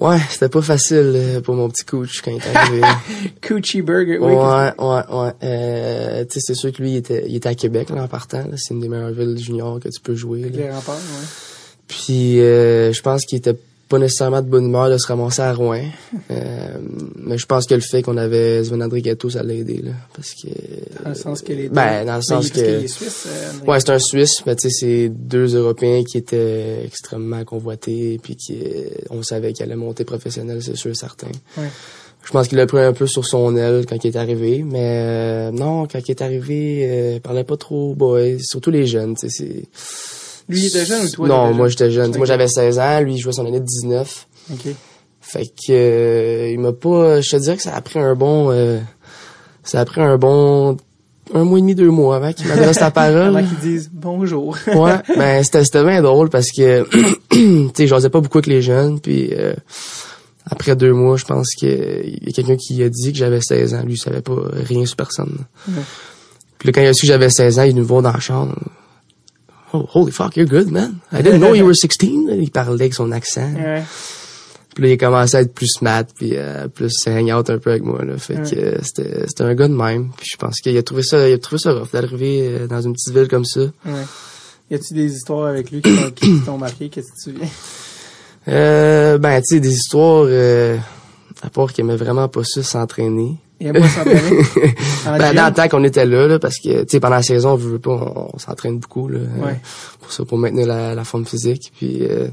Ouais, c'était pas facile euh, pour mon petit coach quand il est arrivé. Coochie Burger, oui. ouais, ouais, ouais. Euh, tu sais, c'est sûr que lui, il était, il était à Québec, là, en partant. C'est une des meilleures villes juniors que tu peux jouer. Avec les remparts, ouais. Puis, euh, je pense qu'il était pas nécessairement de bonne humeur de se ramasser à Rouen. Euh, mais je pense que le fait qu'on avait Sven Andrigato, ça l'a aidé, là. Parce que... Dans le sens que les deux. Ben, dans le sens que- qu'il est suisse, euh, André. Ouais, c'est un Suisse, mais tu sais, c'est deux Européens qui étaient extrêmement convoités, puis qui, euh, on savait qu'il allait monter professionnel, c'est sûr, certain. Ouais. Je pense qu'il a pris un peu sur son aile quand il est arrivé, mais euh, non, quand il est arrivé, il parlait pas trop boys, surtout les jeunes, tu sais, c'est... Lui, il était jeune ou toi? Non, moi j'étais jeune. Moi j'avais 16 ans, lui il jouait son année de 19. OK. Fait que euh, il m'a pas je te dirais que ça a pris un bon euh, ça a pris un bon un mois et demi, deux mois avant qu'il m'adresse la parole. Avant qu'ils disent bonjour. ouais, ben c'était c'était bien drôle parce que tu sais, j'osais pas beaucoup avec les jeunes puis euh, après deux mois, je pense que il y a quelqu'un qui a dit que j'avais 16 ans, lui il savait pas rien sur personne. Ouais. Puis là, quand il a su que j'avais 16 ans, il me voir dans la chambre. Oh, holy fuck, you're good, man. I didn't know you were 16. Il parlait avec son accent. Ouais. Puis là, il a commencé à être plus smart, puis euh, plus hang out un peu avec moi. Là. Fait Ouais. que euh, c'était c'était un gars de même. Puis je pense qu'il a trouvé ça il a trouvé ça rough d'arriver euh, dans une petite ville comme ça. Ouais. Y a-tu des histoires avec lui qui t'ont- qui t'ont marqué? Qu'est-ce que tu te souviens? Euh, ben, tu sais, des histoires, euh, à part qu'il aimait vraiment pas ça s'entraîner. Il s'entraîner. En Ben, dans le temps qu'on était là, là, parce que, tu sais, pendant la saison, on veut pas, on, on s'entraîne beaucoup, là. euh, Ouais. pour ça, pour maintenir la, la forme physique. Puis, euh,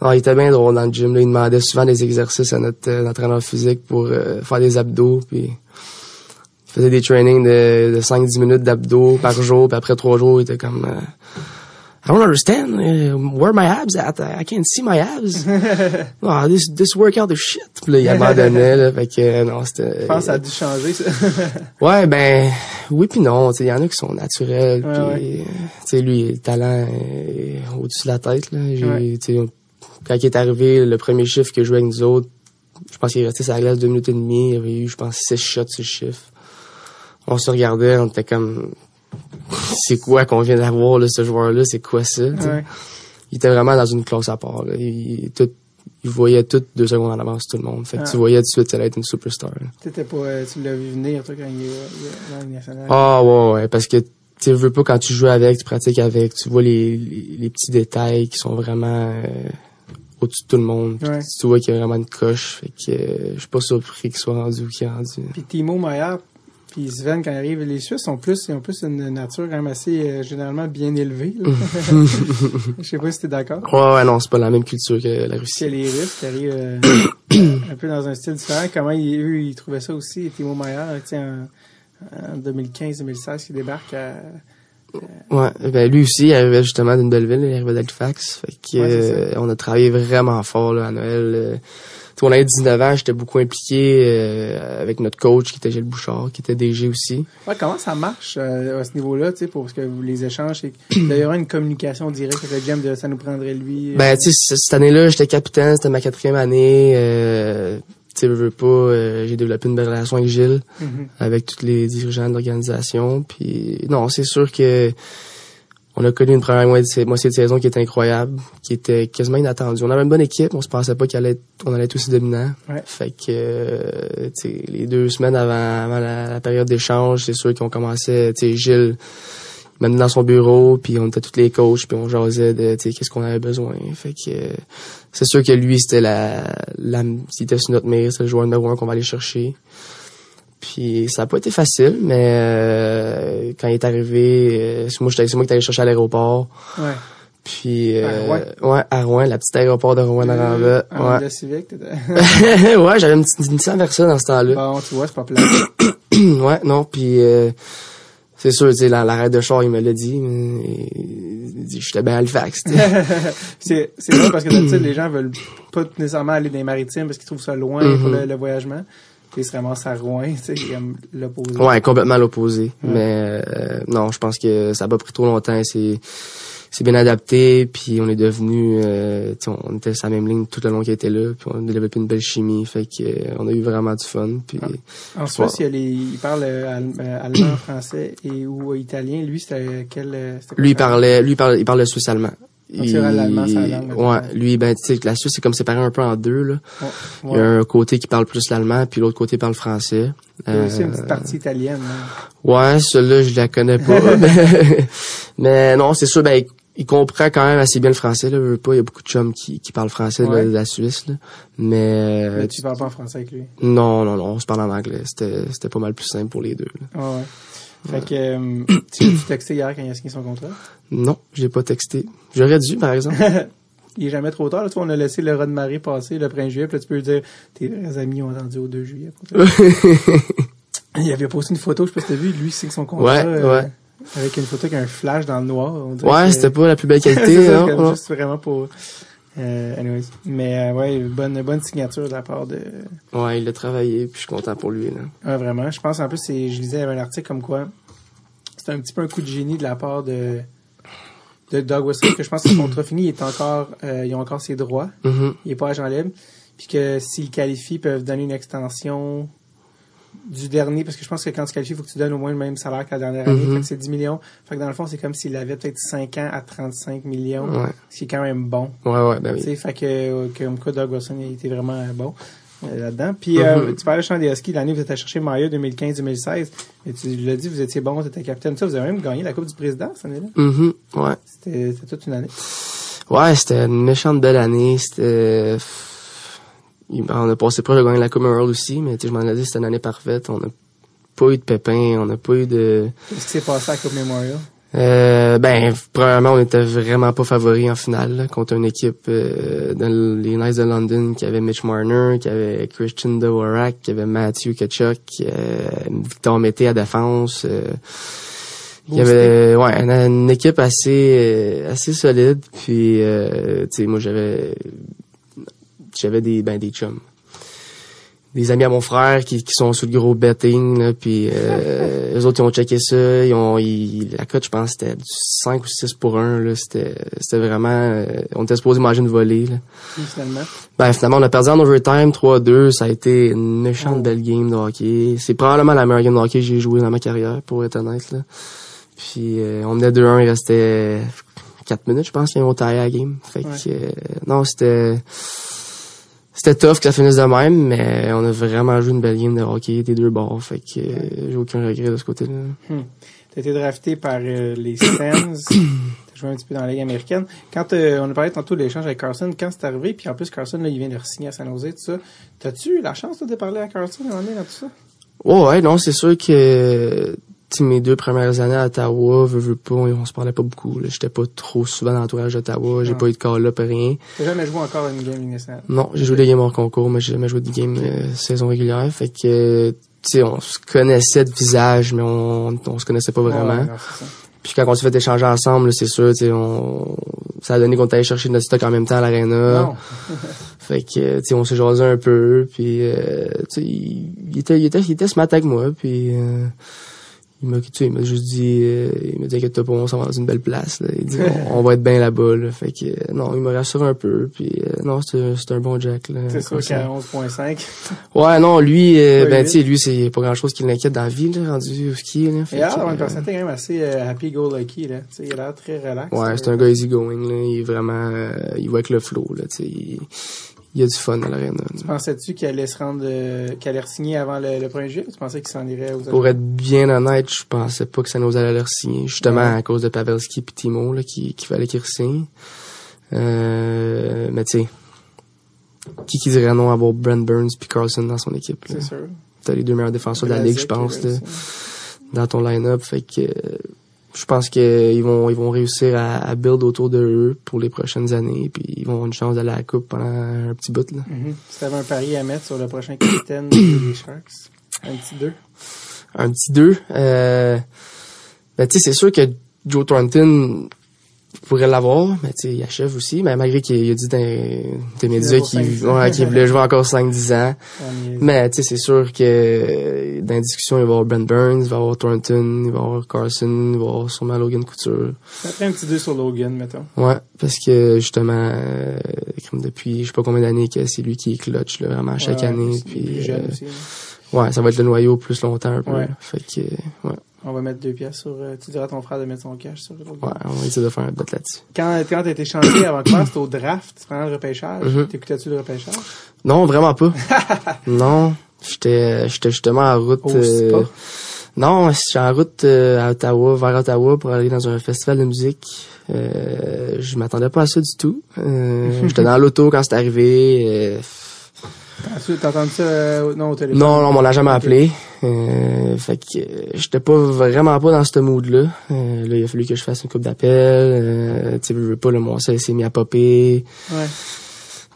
non, il était bien drôle dans le gym, là. Il demandait souvent des exercices à notre euh, entraîneur physique pour euh, faire des abdos, puis il faisait des trainings de, de 5-10 minutes d'abdos par jour, puis après trois jours, il était comme... euh, I don't understand uh, where my abs at? I can't see my abs. oh, this this workout is shit. Puis là, il abandonnait là, fait que euh, non, c'était. Je pense que ça a dû changer, ça. Ouais, ben oui puis non. Tu il y en a qui sont naturels. Ouais, puis, ouais. euh, tu sais, lui, le talent est au-dessus de la tête. Là. Ouais. quand il est arrivé, le premier chiffre que je jouais avec nous autres, je pense qu'il est resté sur la glace deux minutes et demie. Il avait eu, je pense, six shots sur le chiffre. On se regardait, on était comme, c'est quoi qu'on vient d'avoir là, ce joueur-là, c'est quoi ça? Ouais. Il était vraiment dans une classe à part. Là. Il, tout, il voyait tout deux secondes en avance tout le monde. Fait que Ah. tu voyais tout de suite qu'elle allait être une superstar. T'étais pas, euh, tu l'as vu venir, toi, quand il est dans. Ah ouais, ouais, parce que tu veux pas quand tu joues avec, tu pratiques avec, tu vois les, les, les petits détails qui sont vraiment euh, au-dessus de tout le monde. Ouais. Tu vois qu'il y a vraiment une coche. Fait que euh, je suis pas surpris qu'il soit rendu où qu'il est rendu. Puis Timo Meyer, puis Sven, quand ils arrivent, les Suisses sont plus, ils ont plus une nature quand même assez, euh, généralement, bien élevée. Je sais pas si t'es d'accord. Ouais, ouais, non, c'est pas la même culture que la Russie. les Russes qui arrivent euh, un peu dans un style différent. Comment ils, eux, ils trouvaient ça aussi, Timo Meyer, tu sais, en, en 2015-2016, qui débarque à... Ouais, ben lui aussi, il arrivait justement d'une belle ville, il arrivait d'Halifax. Fait que Ouais, c'est euh, on a travaillé vraiment fort là, à Noël. euh. On avait 19 ans, j'étais beaucoup impliqué euh, avec notre coach qui était Gilles Bouchard, qui était DG aussi. Ouais, comment ça marche euh, à ce niveau-là, tu sais, pour que vous les échanges, qu'il y aura une communication directe avec GM de ça nous prendrait lui. euh, Ben, tu sais, cette année-là, j'étais capitaine, c'était ma quatrième année. Euh, tu sais, veux, veux pas, euh, j'ai développé une belle relation avec Gilles, mhm. avec tous les dirigeants de l'organisation. Puis, non, c'est sûr que on a connu une première moitié, de saison qui était incroyable, qui était quasiment inattendue. On avait une bonne équipe, on se pensait pas qu'elle allait être, on allait être aussi dominant. Ouais. Fait que, euh, les deux semaines avant, avant la, la période d'échange, c'est sûr qu'on commençait, tu Gilles, il m'a mis dans son bureau, puis on était tous les coachs, puis on jasait de, qu'est-ce qu'on avait besoin. Fait que, euh, c'est sûr que lui, c'était la, la, s'il était sur notre mire, c'est le joueur numéro un qu'on va aller chercher. Puis ça a pas été facile, mais euh, quand il est arrivé, euh, c'est moi, c'est moi qui allé chercher à l'aéroport. Ouais. Puis À euh, Rouen? ouais, à Rouen, la petite aéroport de Rouen Euh, en Ouais. T'étais- ouais, j'avais une petite Versa dans ce temps-là. Bon, tu vois, c'est pas plat. ouais, non, puis euh, c'est sûr, tu sais, la- l'arrêt de char, il me l'a dit, il dit, j'étais bien à Halifax. c'est c'est vrai parce que d'habitude, les gens veulent pas nécessairement aller dans les maritimes parce qu'ils trouvent ça loin pour Mhm. le, le voyagement. Ils se ramassent à Rouen, tu sais, comme l'opposé. ouais, complètement l'opposé. Mais euh, non, je pense que ça a pas pris trop longtemps. C'est c'est bien adapté, puis on est devenu, euh, on était sur la même ligne tout le long qu'il était là, puis on a développé une belle chimie, fait que euh, on a eu vraiment du fun. Puis En Suisse, il, il parle euh, al- allemand, français et ou italien. Lui, c'était quel... lui il parlait, lui il il le suisse allemand. Vrai, l'allemand, langue, ouais, lui, ben, tu sais, la Suisse, c'est comme séparé un peu en deux, là. Ouais. Il y a un côté qui parle plus l'allemand, puis l'autre côté parle français. Il y a aussi une Euh, petite partie italienne. hein. Ouais, celle-là, je la connais pas. mais, mais non, c'est sûr, ben, il, il comprend quand même assez bien le français, là. Pas, il y a beaucoup de chums qui, qui parlent français, là, de la Suisse, là. Mais, Mais tu parles pas en français avec lui? non, non, non, on se parle en anglais. C'était, c'était pas mal plus simple pour les deux, là. Ouais. Fait que, euh, tu as texté hier quand il a signé son contrat? Non, j'ai pas texté. J'aurais dû, par exemple. Il est jamais trop tard. Là, tu vois, on a laissé le raz de marée passer le 1er juillet. Puis là, tu peux lui dire, tes vrais amis ont attendu au 2 juillet. il avait posté une photo, je sais pas si t'as vu, lui signe son contrat. Ouais, euh, ouais. Avec une photo avec un flash dans le noir. On Ouais, c'était pas la plus belle C'est qualité, non. juste vraiment pour... Euh, anyways. Mais euh, ouais, bonne, bonne signature de la part de... Ouais, il a travaillé, puis je suis content pour lui, là. Ouais, vraiment. Je pense en plus, c'est, je lisais un article comme quoi c'est un petit peu un coup de génie de la part de, de Doug Wilson, que je pense que son contrat fini, il est encore, euh, ils ont encore ses droits. Mhm. Il est pas agent libre. Puis que s'ils qualifient, ils peuvent donner une extension du dernier, parce que je pense que quand tu qualifies, il faut que tu donnes au moins le même salaire que la dernière année. Mhm. Fait que c'est 10 millions. Fait que dans le fond, c'est comme s'il avait peut-être 5 ans à 35 millions, Ouais. ce qui est quand même bon. Ouais, ouais, ben Tu oui. sais, fait que, euh, comme quoi Doug Wilson il était vraiment euh, bon euh, là-dedans. Puis euh, Mhm. tu parlais de champ des Huskies, l'année où vous êtes allé chercher Maillot 2015-2016. Et tu l'as dit, vous étiez bon, vous étiez capitaine. Ça, vous avez même gagné la Coupe du Président cette année-là. Mhm. Ouais. C'était c'était toute une année. Ouais, c'était une méchante belle année. C'était... On a passé proche de gagner la Coupe Memorial aussi, mais je m'en ai dit c'était une année parfaite. On n'a pas eu de pépins, on n'a pas eu de... Qu'est-ce qui s'est passé à la Coupe Memorial? Euh, ben, premièrement, on était vraiment pas favoris en finale là, contre une équipe euh, dans les Knights de London qui avait Mitch Marner, qui avait Christian Dvorak, qui avait Matthew Kachuk, euh, Victor Mété à défense. Euh, il y avait ouais une, une équipe assez euh, assez solide puis euh, tu sais moi j'avais j'avais des ben des chums des amis à mon frère qui, qui sont sur le gros betting là, puis euh, les autres ils ont checké ça ils ont ils, la cote je pense c'était 5 ou 6 pour 1 là c'était c'était vraiment euh, on était supposé manger une volée là. Et finalement? Ben finalement on a perdu en overtime 3-2, ça a été une méchante belle game de hockey. C'est probablement la meilleure game de hockey que j'ai joué dans ma carrière pour être honnête là. Puis euh, on menait 2-1, il restait 4 minutes je pense qu'ils ont taillé la game. Fait que euh, non, c'était c'était tough que ça finisse de même, mais on a vraiment joué une belle game de hockey des deux bords. Fait que euh, j'ai aucun regret de ce côté-là. Hmm. T'as été drafté par euh, les Sens. T'as joué un petit peu dans la Ligue américaine. Quand euh, on a parlé tantôt de l'échange avec Carson, quand c'est arrivé, puis en plus Carson, là, il vient de signer à San Jose, tout ça. T'as-tu eu la chance toi, de parler à Carson à un moment donné dans tout ça? Ouais, ouais, non, c'est sûr que mes deux premières années à Ottawa, veux, veux pas, on, se parlait pas beaucoup. là. J'étais pas trop souvent dans l'entourage d'Ottawa, j'ai Ah. pas eu de call-up, rien. T'as jamais joué encore une game nationale? Non, j'ai joué des games hors concours, mais j'ai jamais joué des games euh, saison régulière. Fait que, tu sais, on se connaissait de visage, mais on, on se connaissait pas vraiment. Ouais, non. Puis quand on s'est fait échanger ensemble, là, c'est sûr, tu sais, on, ça a donné qu'on allé chercher notre stock en même temps à l'aréna. Fait que, tu sais, on s'est jasé un peu, puis, euh, tu sais, il, il était, il était, il était smart avec moi, puis, euh, il m'a, tu sais, il m'a juste dit, euh, il m'a dit, inquiète-toi pas, on s'en va dans une belle place, là. Il dit, on, on va être bien là-bas, là. Fait que, euh, non, il m'a rassuré un peu, puis, euh, non, c'est, c'est un bon Jack, là. C'est sûr qu'à 11.5. Ouais, non, lui, euh, ben, tu sais, lui, c'est pas grand-chose qui l'inquiète dans la vie, là, rendu au ski, là. Fait Et là, que, on a une personnalité quand même assez euh, happy-go-lucky, là. Tu sais, il a l'air très relax. Ouais, c'est un gars easygoing, là. Il est vraiment, euh, il va avec le flow, là, tu sais. Il, il y a du fun à l'aréna. là. Pensais-tu qu'il allait se rendre, euh, qu'il allait signer avant le, le 1er juillet? ou Tu pensais qu'il s'en irait aux Pour être bien honnête, je pensais pas que ça nous allait le signer, justement Ouais. à cause de Pavelski et Timo, là, qui, qui fallait qu'il signe. Euh, mais tu sais, qui qui dirait non à avoir Brent Burns puis Carlson dans son équipe. C'est sûr. T'as les deux meilleurs défenseurs de la ligue, je pense, dans ton line-up, fait que, je pense qu'ils vont, ils vont réussir à, à build autour de eux pour les prochaines années, puis ils vont avoir une chance d'aller à la coupe pendant un petit bout, là. Mhm. Si t'avais un pari à mettre sur le prochain capitaine des Sharks, un petit 2. un petit 2. Euh, ben, tu sais, c'est sûr que Joe Thornton pourrait l'avoir, mais tu sais, il achève aussi, mais malgré qu'il a dit dans des médias qu'il 5-10 ans. ouais, voulait jouer encore 5-10 ans. Mais tu sais, c'est sûr que dans la discussion, il va y avoir Brent Burns, il va y avoir Thornton, il va y avoir Carson, il va y avoir sûrement Logan Couture. Après un petit 2 sur Logan, mettons. Ouais, parce que justement, euh, depuis je sais pas combien d'années que c'est lui qui est clutch là, vraiment chaque Ouais, année. c'est Puis, plus jeune euh, aussi. là. Ouais, ça va être le noyau plus longtemps un peu. Ouais. Fait que, ouais, On va mettre deux pièces sur. euh, tu diras à ton frère de mettre son cash sur Logan. ouais, on va essayer de faire un bet là-dessus. Quand, quand t'as été changé à Vancouver, c'était au draft, tu prends le repêchage. Mhm. T'écoutais-tu le repêchage? Non, vraiment pas. non, j'étais j'étais justement en route. Euh, non, j'étais en route euh, à Ottawa, vers Ottawa pour aller dans un festival de musique. Euh, je m'attendais pas à ça du tout. Euh, j'étais dans l'auto quand c'est arrivé. Euh, T'as- entendu ça euh, non, au téléphone? non, non, on l'a jamais appelé. Euh, fait que euh, j'étais pas vraiment pas dans ce mood-là. Euh, là, il a fallu que je fasse une coupe d'appel. Euh, tu sais, veux, veux pas, le mon sel s'est mis à popper. Ouais.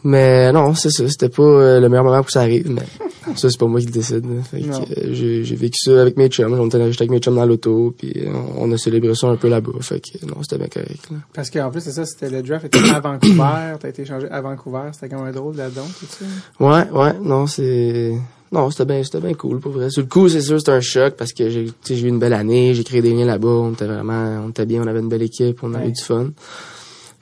Mais non, c'est ça. C'était pas euh, le meilleur moment pour que ça arrive, mais ça, c'est pas moi qui le décide. là. Fait que, euh, j'ai, j'ai vécu ça avec mes chums. On était juste avec mes chums dans l'auto, puis euh, on, a célébré ça un peu là-bas. Fait que non, c'était bien correct. Là. Parce qu'en plus, c'est ça, c'était le draft était à Vancouver. T'as été changé à Vancouver. C'était quand même drôle là-dedans, tout ça. Ouais, ouais, non, c'est... Non, c'était bien, c'était bien cool, pour vrai. Sur le coup, c'est sûr, c'était un choc parce que j'ai, j'ai eu une belle année, j'ai créé des liens là-bas, on était vraiment, on était bien, on avait une belle équipe, on avait Ouais. du fun.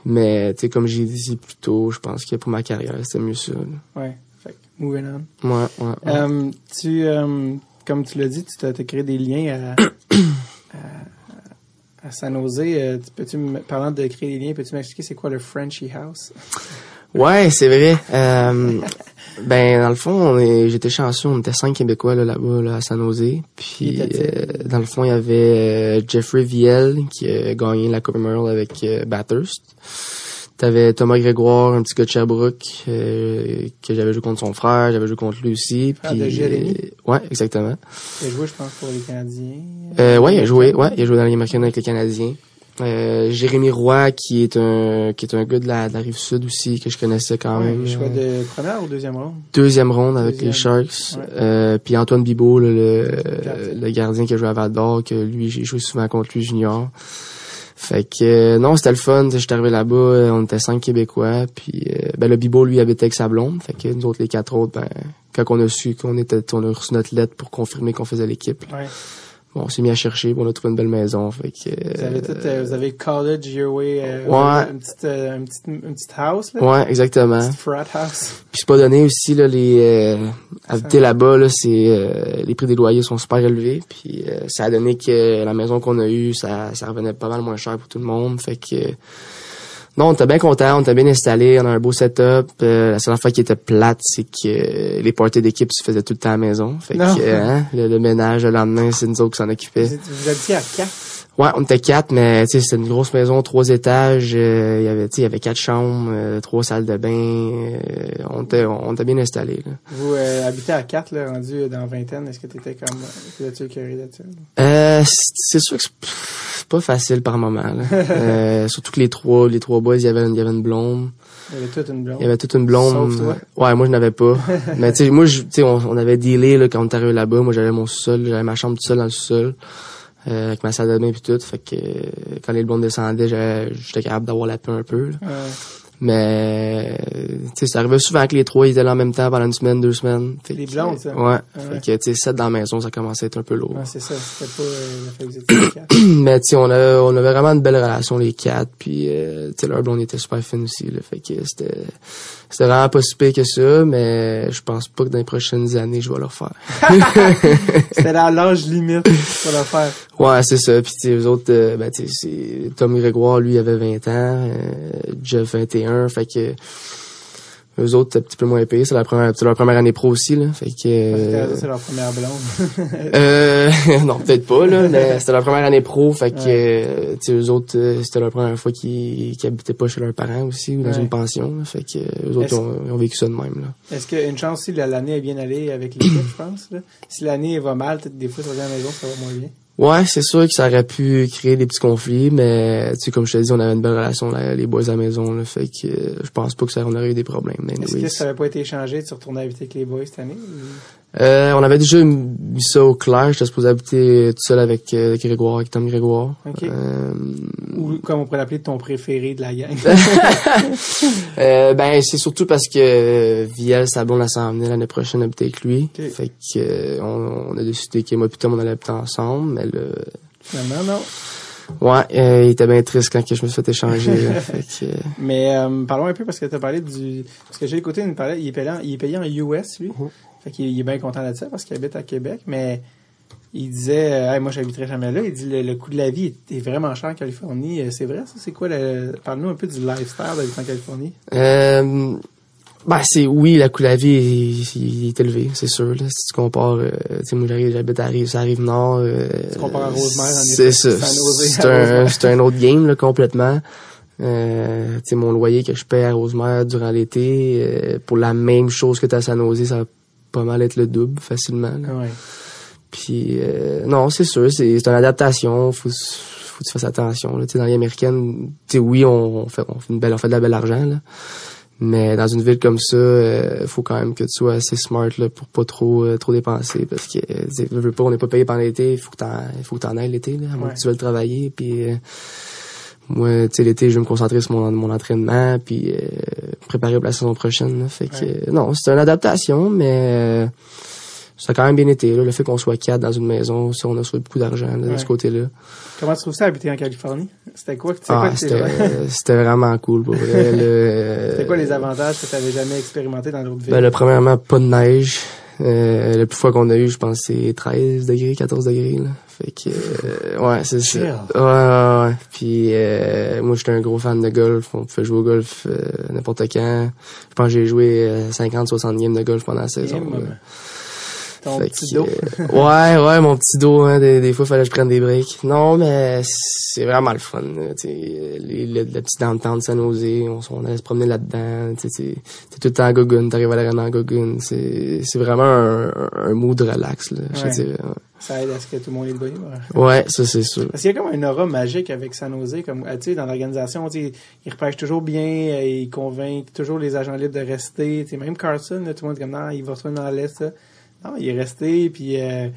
Mais, tu sais, comme j'ai dit plus tôt, je pense que pour ma carrière, c'était mieux ça. là. Ouais. Fait moving on. Ouais, ouais, ouais. Euh, tu, euh, comme tu l'as dit, tu t'as créé des liens à, à, à San Jose. Euh, tu- peux-tu, parlant de créer des liens, peux-tu m'expliquer c'est quoi le Frenchy House? Ouais, c'est vrai. Euh, ben, dans le fond, on est, j'étais chanceux, on était cinq Québécois là, là-bas, là, à San Jose. Puis, euh, dans le fond, il y avait euh, Jeffrey Viel qui a gagné la Coupe Memorial avec euh, Bathurst. T'avais Thomas Grégoire, un petit gars de Sherbrooke, euh, que j'avais joué contre son frère, j'avais joué contre lui aussi. Frère de Jérémy? euh, ouais, exactement. Il a joué, je pense, pour les Canadiens. Euh, ouais, il a joué, ouais, il a joué dans Ligue américaine avec les Canadiens. Euh, Jérémy Roy, qui est un qui est un gars de la, de la rive sud aussi, que je connaissais quand Ouais, même. choix Euh, de première ou deuxième ronde? Deuxième ronde avec Deuxième. les Sharks. Ouais. Euh, puis Antoine Bibeau, là, le, Gardien. le gardien qui a joué à Val d'Or, que lui, j'ai joué souvent contre lui junior. Fait que euh, non, c'était le fun. J'étais arrivé là-bas, euh, on était cinq Québécois. Puis ben le Bibo, lui, habitait avec sa blonde. Fait que nous autres, les quatre autres, ben quand on a su qu'on était, on a reçu notre lettre pour confirmer qu'on faisait l'équipe. Ouais. Bon, on s'est mis à chercher, on a trouvé une belle maison. Fait que Vous avez tout, euh, vous avez college your way, euh, Ouais. une petite, euh, une petite, une petite house, là? ouais, exactement. Une petite frat house. Puis c'est pas donné aussi là les euh, habiter là-bas là, c'est euh, les prix des loyers sont super élevés puis euh, ça a donné que la maison qu'on a eue ça ça revenait pas mal moins cher pour tout le monde fait que non, on était bien content, on était bien installé, on a un beau setup. Euh, la seule fois qui était plate, c'est que euh, les parties d'équipe se faisaient tout le temps à la maison. Fait Non. que euh, hein, le, le ménage le lendemain, c'est nous autres qui s'en Vous, occupaient. êtes- vous habitiez à quatre? Ouais, on était quatre, mais c'était une grosse maison, trois étages. euh, Il y avait, il y avait quatre chambres, euh, trois salles de bain. euh, on était, on était bien installés. Là. Vous euh, habitez à quatre, là, rendu dans vingtaine. Est-ce que t'étais comme, euh, tu écœuré de ça? Euh, c'est sûr que c'est pas facile par moment. Là. Euh, surtout que les trois, les trois boys, il y avait, il y avait une blonde, Il y avait toute une blonde. il y avait toute une blonde. Sauf toi. Ouais, moi je n'avais pas. mais tu sais, moi, tu sais, on, on avait dealé là quand on était arrivé là-bas. Moi, j'avais mon sous-sol, j'avais ma chambre toute seule dans le sous-sol. Euh, avec ma salle de bain puis tout, fait que euh, quand les blondes descendaient, j'étais capable d'avoir la paix un peu. là. Ouais. Mais euh, tu sais, ça arrivait souvent que les trois ils étaient là en même temps pendant une semaine, deux semaines. Fait Les blondes, ça? Ouais. Ouais. Fait que tu sais, sept dans la maison, ça commençait à être un peu lourd. Ouais, c'est ça. C'était pas euh, fait quatre. Mais tu sais, on avait, on avait vraiment une belle relation les quatre, puis euh, tu sais, leur blonde était super fine aussi. Là, fait que c'était c'était vraiment pas si pire que ça, mais je pense pas que dans les prochaines années je vais le refaire. C'était dans l'âge limite pour le faire. Ouais, c'est ça. Puis tu sais, eux autres, euh, ben tu sais, c'est Tom Grégoire, lui, avait 20 ans, euh, Jeff 21, fait que eux autres, c'est un petit peu moins payé. C'est la première, c'est leur première année pro aussi, là. Fait que euh, C'est leur première blonde. Euh, non, peut-être pas, là, mais c'était leur première année pro, fait que, euh, tu eux autres, c'était leur première fois qu'ils qu'ils habitaient pas chez leurs parents aussi, ou dans Ouais. une pension, là, fait que, eux autres, ils ont, ils ont vécu ça de même, là. Est-ce qu'il y a une chance si la- l'année est bien allée avec l'équipe, je pense? Là? Si l'année va mal, peut-être des fois, sur la maison, ça va moins bien. Ouais, c'est sûr que ça aurait pu créer des petits conflits, mais, tu sais, comme je te dis, on avait une belle relation, là, les boys à la maison, là, fait que, euh, je pense pas que ça, on aurait eu des problèmes, Est-ce que ça n'avait pas été échangé de se retourner habiter avec les boys cette année? ou- Euh, on avait déjà mis ça au clair, j'étais supposé habiter tout seul avec euh, Grégoire, avec Tom Grégoire. Euh, Ou, comme on pourrait l'appeler, ton préféré de la gang? Euh, ben c'est surtout parce que euh, Viel, sa blonde, elle s'en venait l'année prochaine habiter avec lui. Fait que euh, on, on a décidé que moi et Tom on allait habiter ensemble, mais là, Finalement, non. ouais, euh, il était bien triste quand que je me suis fait échanger. fait que, Mais euh, parlons un peu parce que tu as parlé du... Parce que j'ai écouté une parole, il est payé en, il est payé en US, lui. Mhm. Fait qu'il il est bien content de ça parce qu'il habite à Québec, mais il disait, euh, Hey, moi j'habiterai jamais là. Il dit, le, le coût de la vie est, vraiment cher en Californie. Euh, C'est vrai, ça? C'est quoi le... Parle-nous un peu du lifestyle d'habiter en Californie. euh, ben c'est oui, la coût de la vie est, il est élevé, c'est sûr. Là, si tu compares, euh, tu sais, moi j'habite à Rive, ça arrive nord. Euh, Tu compares à Rosemère, en C'est ça. Un, c'est un autre game là, complètement. Euh, tu mon loyer que je paie à Rosemère durant l'été, euh, pour la même chose que t'as à San Jose, ça pas mal être le double facilement. là. Ouais. Puis euh, non, c'est sûr, c'est c'est une adaptation, faut faut que tu fasses attention là, tu sais dans les américaines, tu sais oui, on, on fait on fait une belle on fait de la belle argent là. Mais dans une ville comme ça, euh, faut quand même que tu sois assez smart là pour pas trop euh, trop dépenser parce que euh, veux, pas on n'est pas payé pendant l'été, il faut que t'en faut que t'en ailles l'été là, à moins que tu veuilles travailler puis euh, moi, tu sais, l'été, je vais me concentrer sur mon, mon entraînement, puis euh, préparer pour la saison prochaine. là. Fait que, Ouais. euh, non, c'est une adaptation, mais euh, ça a quand même bien été. Là, le fait qu'on soit quatre dans une maison, ça, on a sauvé beaucoup d'argent de ce côté-là. Comment tu trouves ça habiter en Californie? C'était quoi? que- c'est Ah, c'était vraiment cool. Pour vrai, C'était quoi les avantages que tu n'avais jamais expérimenté dans d'autres villes? Ben, le premièrement, pas de neige. Euh, la plus fois qu'on a eu, je pense, c'est 13 degrés, 14 degrés. Là. Fait que, euh, ouais, c'est ça. Ouais, ouais, ouais. Puis, euh, moi, j'étais un gros fan de golf. On pouvait jouer au golf euh, n'importe quand. Je pense que j'ai joué euh, 50, 60 games de golf pendant la saison. Là. Ton Fait petit que, dos. euh, ouais, ouais, mon petit dos, hein, des, des fois, fallait que je prenne des breaks. Non, mais c'est vraiment le fun, là, les, le, le petit downtown de San Jose, on, allait se promener là-dedans, t'es tout le temps à Gogun, t'arrives à l'arène en Gogun, c'est, vraiment un, un, mood relax, là, je Ouais. Ça aide à ce que tout le monde est libre. ouais. Ouais, ça, c'est sûr. Parce qu'il y a comme un aura magique avec San Jose, comme, ah, tu sais, dans l'organisation, tu sais, ils repêchent toujours bien, euh, ils convainquent toujours les agents libres de rester, tu sais, même Carson, là, tout le monde est comme, non, il va retourner dans l'Est. Non, il est resté, puis euh,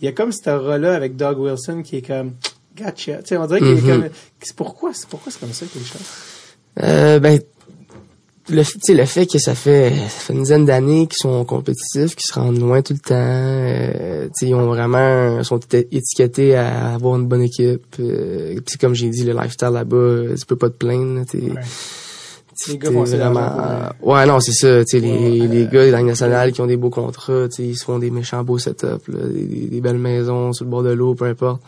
il y a comme cet aura-là avec Doug Wilson qui est comme, gotcha. Tu sais, on dirait qu'il est Mhm. comme, c'est pourquoi, c'est pourquoi c'est comme ça qu'il change? Euh, ben, le, fait- tu sais, le fait que ça fait, ça fait une dizaine d'années qu'ils sont compétitifs, qu'ils se rendent loin tout le temps, euh, tu sais, ils ont vraiment, sont éti- étiquetés à avoir une bonne équipe. Euh, puis comme j'ai dit, le lifestyle là-bas, euh, tu peux pas te plaindre. Ouais. Les gars font vraiment, ouais, non, c'est ça. Tu sais, les, Ouais, les euh, gars dans la nationale qui ont des beaux contrats, tu sais, ils se font des méchants beaux setups, là, des, des- des belles maisons sur le bord de l'eau, peu importe.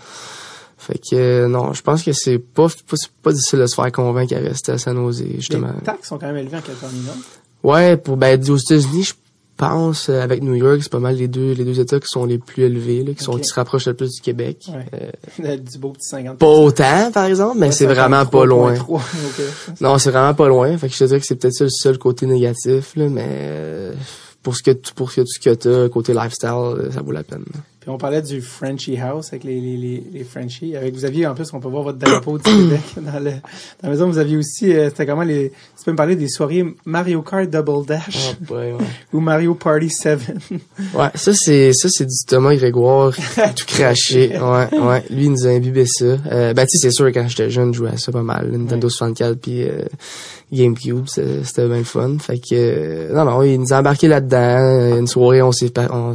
Fait que euh, non, je pense que c'est pas, pas, pas difficile de se faire convaincre à rester à San Jose, justement. Les taxes sont quand même élevées en Californie, non? Ouais, pour ben aux États-Unis, je pense euh, avec New York, c'est pas mal les deux les deux États qui sont les plus élevés, là, qui sont qui se rapprochent le plus du Québec. Ouais. Euh, du beau petit 50 pas autant, par exemple, mais Ouais, c'est vraiment pas loin. 53.3, ok. Non, c'est vraiment pas loin. Fait que je te dirais que c'est peut-être ça le seul côté négatif, là, mais euh, pour ce que tu- pour ce que tu que t'as, côté lifestyle, euh, ça vaut la peine. Puis on parlait du Frenchy House avec les, les, les, les Frenchies. Avec vous aviez en plus, on peut voir votre drapeau du Québec dans, le, dans la maison. Vous aviez aussi, euh, c'était comment les. Tu peux me parler des soirées Mario Kart Double Dash? Ouais, ouais. ou Mario Party 7. Ouais, ça c'est ça c'est du Thomas Grégoire tout craché. Ouais, ouais. Lui il nous a imbibé ça. Euh, ben tu sais c'est sûr quand j'étais jeune, je jouais à ça pas mal, Nintendo Ouais. 64 puis euh, GameCube, c'était bien fun. Fait que euh, non non, il nous a embarqué là-dedans. Une soirée, on s'est on,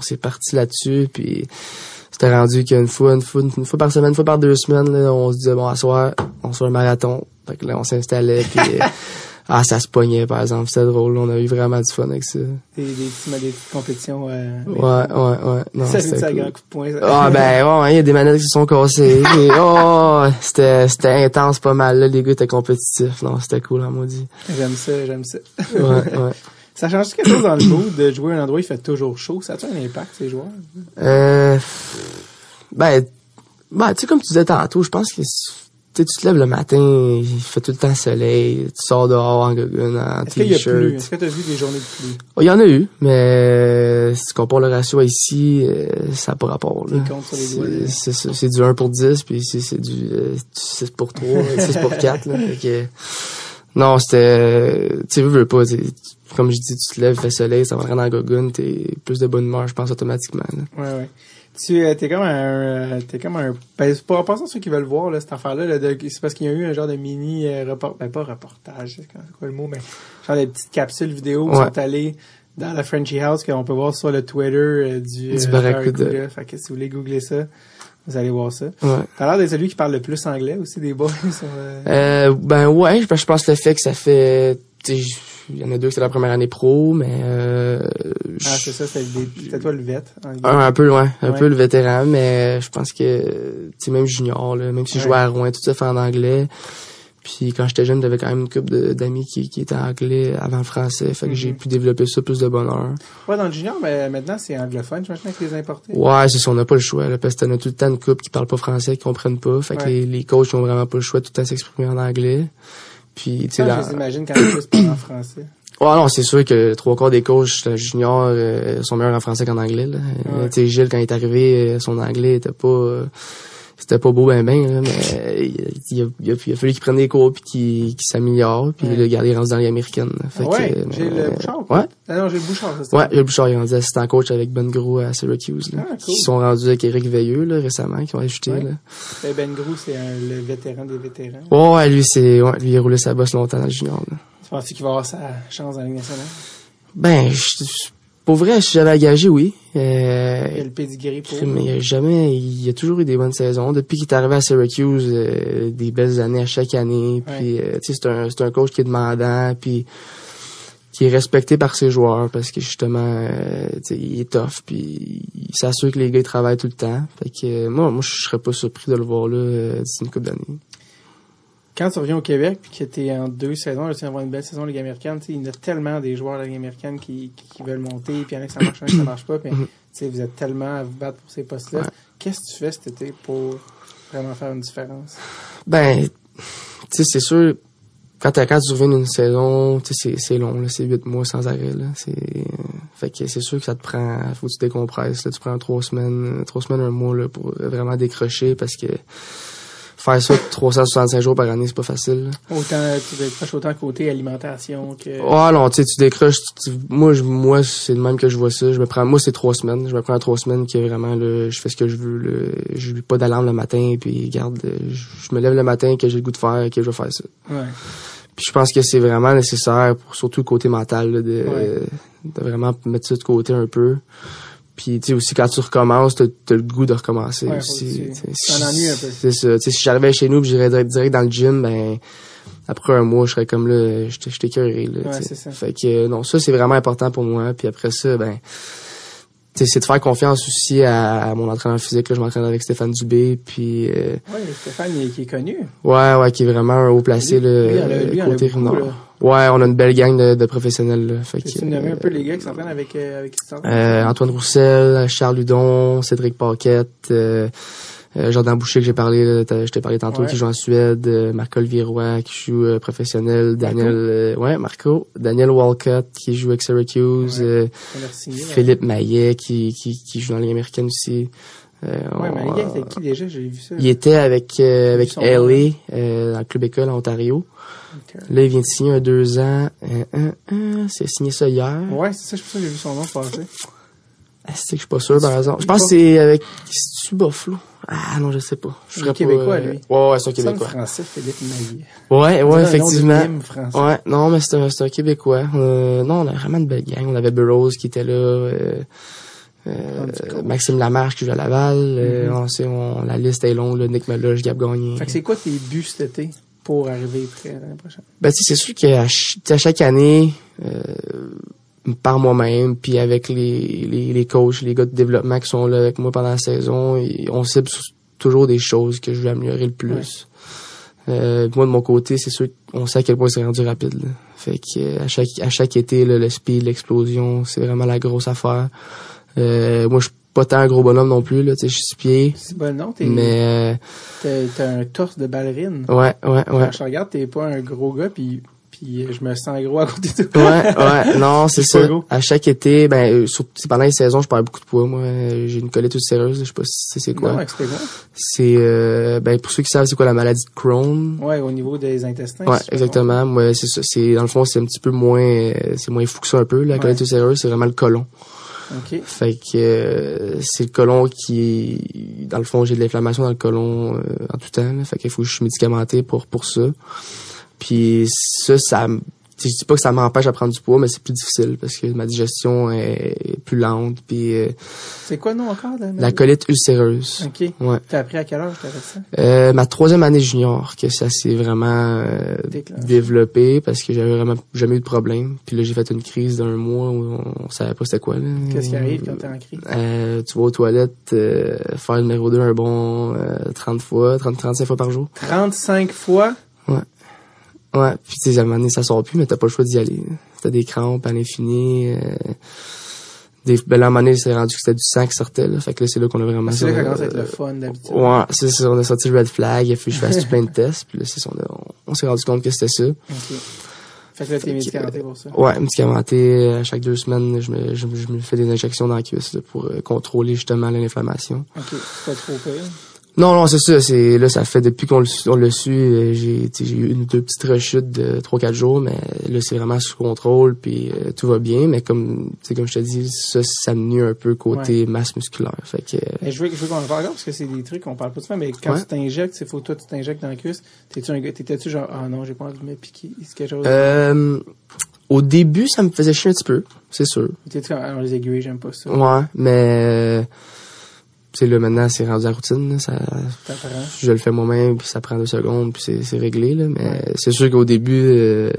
s'est parti là-dessus puis c'était rendu qu'une fois, une fois, une fois par semaine, une fois par deux semaines, là, on se disait bon à soir, on se fait un marathon. Fait que là on s'installait puis ah ça se pognait par exemple, c'était drôle, on a eu vraiment du fun avec ça. Des, des, petits, des petites compétitions. Euh, Ouais, ouais, ouais. Non, ça, cool. grand coup de poing. ça? Ah ben ouais, il y a des manettes qui se sont cassées. Et, oh, c'était c'était intense pas mal là, les gars étaient compétitifs. Non, c'était cool en maudit. J'aime ça, j'aime ça. Ouais, ouais. Ça change quelque chose dans le mood de jouer à un endroit où il fait toujours chaud? Ça a-tu un impact, ces joueurs? Euh, ben, ben tu sais comme tu disais tantôt, je pense que tu sais, tu te lèves le matin, il fait tout le temps soleil, tu sors dehors en gogun, en Est-ce qu'il y a t-shirt. plus? Est-ce que tu as vu des journées de pluie? Oh, Il y en a eu, mais si tu compares le ratio ici, euh, ça n'a pas rapport. C'est c'est ça, c'est du 1 pour 10, puis ici c'est du euh, 6 pour 3, 6 pour 4. Là, Fait que, non, c'était... Tu sais, veux, veux pas, tu comme je dis, tu te lèves, fait soleil, ça va rentrer dans la gogun, t'es plus de bonne humeur, je pense, automatiquement. Là. Ouais, ouais. Tu euh, t'es comme un euh, t'es comme un ben, en passant ceux qui veulent voir là, cette affaire là, c'est parce qu'il y a eu un genre de mini euh, report ben pas reportage c'est quoi le mot mais genre des petites capsules vidéo qui Ouais. sont allées dans la Frenchy House qu'on peut voir sur le Twitter euh, du, Du euh, Barracuda. Fait que si vous voulez googler ça vous allez voir ça Ouais. t'as l'air d'être celui qui parle le plus anglais aussi des boys sur, euh, Euh, ben ouais, je, je pense le fait que ça fait... Il y en a deux, c'est la première année pro, mais... Euh, ah c'est ça c'était toi le vet un, un peu loin, un Ouais. peu le vétéran, mais je pense que, tu sais, même junior, là, même si je Ouais. jouais à Rouen, tout ça fait en anglais. Puis quand j'étais jeune, j'avais quand même une couple de- d'amis qui, qui étaient anglais avant le français, fait que j'ai Mhm. pu développer ça plus de bonheur. ouais dans le junior mais maintenant c'est anglophone j'imagine avec les importés Ouais, c'est ça, on n'a pas le choix, là, parce que t'en as tout le temps une couple qui parle pas français, qui comprennent pas, fait que les, les coachs ont vraiment pas le choix de tout le temps s'exprimer en anglais. Puis, tu sais, dans- je les imagine quand ils plus parlent en français Ouais, non, c'est sûr que trois quarts des coachs euh, juniors euh, sont meilleurs en français qu'en anglais. Là. Euh, Ouais. Tu sais, Gilles, quand il est arrivé, euh, son anglais était pas euh, c'était pas beau ben ben, là, mais euh, il, il a, il a- il a fallu qu'il prenne des cours puis qu'il qu'il s'améliore, puis Ouais. le gardé rendu dans les américaines. Fait ouais que, j'ai euh, le Bouchard Ouais, ah non j'ai le Bouchard ouais, Gilles Bouchard il est rendu assistant coach avec Ben Gros à Syracuse. Là. Ah, cool. Ils sont rendus avec Eric Veilleux là, récemment, qui ont ajouté. Ouais. Là. Ben, Ben Grou, c'est le vétéran des vétérans. Ouais, ouais, lui, c'est. Ouais, lui, il a roulé sa bosse longtemps dans le junior. Là. Tu penses qu'il va avoir sa chance dans la Ligue nationale? Ben, je, pour vrai, si j'avais engagé, oui. Euh, Il y a le pedigree pour. Mais il y a jamais, il y a toujours eu des bonnes saisons. Depuis qu'il est arrivé à Syracuse, euh, des belles années à chaque année. Puis, euh, tu sais, c'est un, c'est un coach qui est demandant, puis qui est respecté par ses joueurs parce que justement, euh, tu sais, il est tough, puis il s'assure que les gars ils travaillent tout le temps. Fait que euh, moi, moi, je serais pas surpris de le voir là euh, d'ici une couple d'années. Quand tu reviens au Québec puis que tu es en deux saisons, tu vas avoir une belle saison de Ligue américaine, il y en a tellement des joueurs de la Ligue américaine qui, qui, qui veulent monter, puis il y en a que ça marche, a que ça marche pas, puis tu sais, vous êtes tellement à vous battre pour ces postes-là. Ouais. Qu'est-ce que tu fais cet été pour vraiment faire une différence? Ben, tu sais, c'est sûr, quand, quand tu reviens d'une saison, tu sais, c'est, long, c'est huit mois sans arrêt, là. C'est, fait que c'est sûr que ça te prend, faut que tu décompresses, là. Tu prends trois semaines, trois semaines, un mois, là, pour vraiment décrocher parce que faire ça 365 jours par année, c'est pas facile, là. Autant, tu décroches autant côté alimentation que... Ouais, non, tu sais, tu décroches. tu- moi, je, moi, c'est de même que je vois ça. Je me prends, moi, c'est trois semaines. Je me prends trois semaines que vraiment, là, je fais ce que je veux. Là. Je n'ai pas d'alarme le matin, puis garde, euh, je, je me lève le matin que j'ai le goût de faire, que je vais faire ça. Ouais. Puis je pense que c'est vraiment nécessaire pour surtout le côté mental là, de, Ouais. de vraiment mettre ça de côté un peu. Puis tu sais aussi quand tu recommences, t'as as le goût de recommencer Ouais, aussi. ennuies un peu. C'est ça. Tu sais, si j'arrivais chez nous, puis j'irais direct, direct dans le gym, ben après un mois, je serais comme là, j'étais j'étais écœuré, là. Ouais, ça. Fait que non, ça c'est vraiment important pour moi. Puis après ça, ben c'est de faire confiance aussi à, à mon entraîneur physique. Là, je m'entraîne avec Stéphane Dubé, puis euh, Ouais, Stéphane, il, qui est connu. Ouais, ouais, qui est vraiment un haut placé, Lui- a côté Nord. Ouais, on a une belle gang de, de professionnels, là. Fait Tu nommer un peu les gars qui s'entraînent avec, euh, avec euh, Antoine Roussel, Charles Ludon, Cédric Paquette, euh, euh, Jordan Boucher que j'ai parlé, là, je t'ai parlé tantôt, Ouais. qui joue en Suède, euh, Marco Viroy qui joue euh, professionnel, Daniel, euh, ouais, Marco, Daniel Walcott qui joue avec Syracuse, Ouais. euh, signé. Philippe Maillet qui, qui, qui joue dans la Ligue américaine aussi. Euh, Ouais, mais les qui déjà? J'ai vu ça. il était avec euh, avec euh, dans le club école en Ontario. Là, il vient de signer un deux ans. C'est signé ça hier. Ouais, c'est ça, je pense que j'ai vu son nom passer. Ah, c'est que je suis pas sûr, par exemple. Je pense que c'est avec... C'est-tu Buffalo? Ah non, je sais pas. Je serais pas, Québécois, euh, lui. Ouais, ouais, c'est un C'est un Québécois. français, Philippe Maillet. Ouais, ouais, effectivement. Ouais, non, mais c'est un, Québécois. Euh, non, on a vraiment une belle gang. On avait Burroughs qui était là. Euh, euh. Maxime Lamarche qui joue à Laval. Mhm. on sait, on- la liste est longue. Là, Nick Meloche, Gab Gagné. Fait que c'est quoi tes buts cet été? Pour arriver l'année prochaine? Ben, tu sais, c'est sûr qu'à ch- à chaque année, euh, par moi-même, puis avec les, les, les coachs, les gars de développement qui sont là avec moi pendant la saison, et on cible toujours des choses que je veux améliorer le plus. Euh, moi, de mon côté, c'est sûr qu'on sait à quel point c'est rendu rapide. là. Fait que euh, à chaque à chaque été, là, le speed, l'explosion, c'est vraiment la grosse affaire. Euh, moi, je pas tant un gros bonhomme non plus, là, tu sais, je suis six pieds. C'est bon nom, t'es, Mais t'as, t'as un torse de ballerine. euh, ouais, ouais, ouais. Quand je regarde, t'es pas un gros gars, puis, puis je me sens gros à côté de toi. Ouais, ouais, non, c'est ça. À chaque été, ben, euh, surtout pendant les saisons, je perds beaucoup de poids. Moi, j'ai une colite ulcéreuse, je sais pas si c'est- c'est quoi. Non, explique-moi. C'est, euh, ben, pour ceux qui savent, c'est quoi la maladie de Crohn? Ouais, au niveau des intestins. Ouais, c'est exactement. Moi, c'est ça. C'est dans le fond, c'est un petit peu moins, euh, c'est moins fou que ça un peu. La Ouais. colite ulcéreuse, c'est vraiment le côlon. Bon. OK. Fait que euh, c'est le côlon qui, dans le fond, j'ai de l'inflammation dans le côlon euh, en tout temps. Là, fait qu'il faut que je suis médicamenté pour pour ça. Puis ça, ça, je dis pas que ça m'empêche à prendre du poids, mais c'est plus difficile parce que ma digestion est plus lente. Puis euh, C'est quoi le nom encore? La, la colite ulcéreuse. OK. Ouais. T'as appris à quelle heure t'as fait ça? Euh, ma troisième année junior que ça s'est vraiment euh, développé parce que j'avais vraiment jamais eu de problème. Puis là, j'ai fait une crise d'un mois où on, savait pas c'était quoi. là. Qu'est-ce qui arrive quand t'es en crise? Euh, tu vas aux toilettes, euh, faire le numéro 2 un bon euh, 30 fois, 30, 35 fois par jour. 35 fois? Ouais, puis tu sais, à un moment donné, ça sort plus, mais t'as pas le choix d'y aller. T'as des crampes à l'infini. Euh, des, ben là, à un moment donné, c'est rendu que c'était du sang qui sortait, là. Fait que là, c'est là qu'on a vraiment... C'est là euh, commence à être le fun d'habitude. Ouais, c'est ça, on a sorti le red flag, fallu que je fasse plein de tests, puis là, c'est ça, on, a- on, on s'est rendu compte que c'était ça. OK. Fait que là, t'es médicamenté pour ça. Ouais, médicamenté, à chaque deux semaines, je me, je, je me fais des injections dans la cuisse là, pour euh, contrôler justement l'inflammation. OK. C'est pas trop pire. Non, non, c'est ça. C'est là, ça fait depuis qu'on le, on l'a su, euh, j'ai, j'ai eu une deux petites rechutes de trois quatre jours, mais là, c'est vraiment sous contrôle, puis euh, tout va bien. Mais comme, tu sais, comme je te dis, ça, ça me nuit un peu côté masse musculaire. Fait que, euh, Mais je veux, je veux qu'on en parle encore parce que c'est des trucs qu'on parle pas souvent, mais quand Ouais. tu t'injectes, c'est faut toi tu t'injectes dans la cuisse. T'es-tu un t'étais-tu genre, ah non, j'ai pas envie de me piquer, c'est quelque chose. euh, au début, ça me faisait chier un petit peu, c'est sûr. T'es-tu comme, ah les aiguilles, j'aime pas ça. Ouais, mais sais, là, maintenant, c'est rendu la routine, là, ça, je le fais moi-même, puis ça prend deux secondes, puis c'est, c'est réglé, là. Mais c'est sûr qu'au début, euh,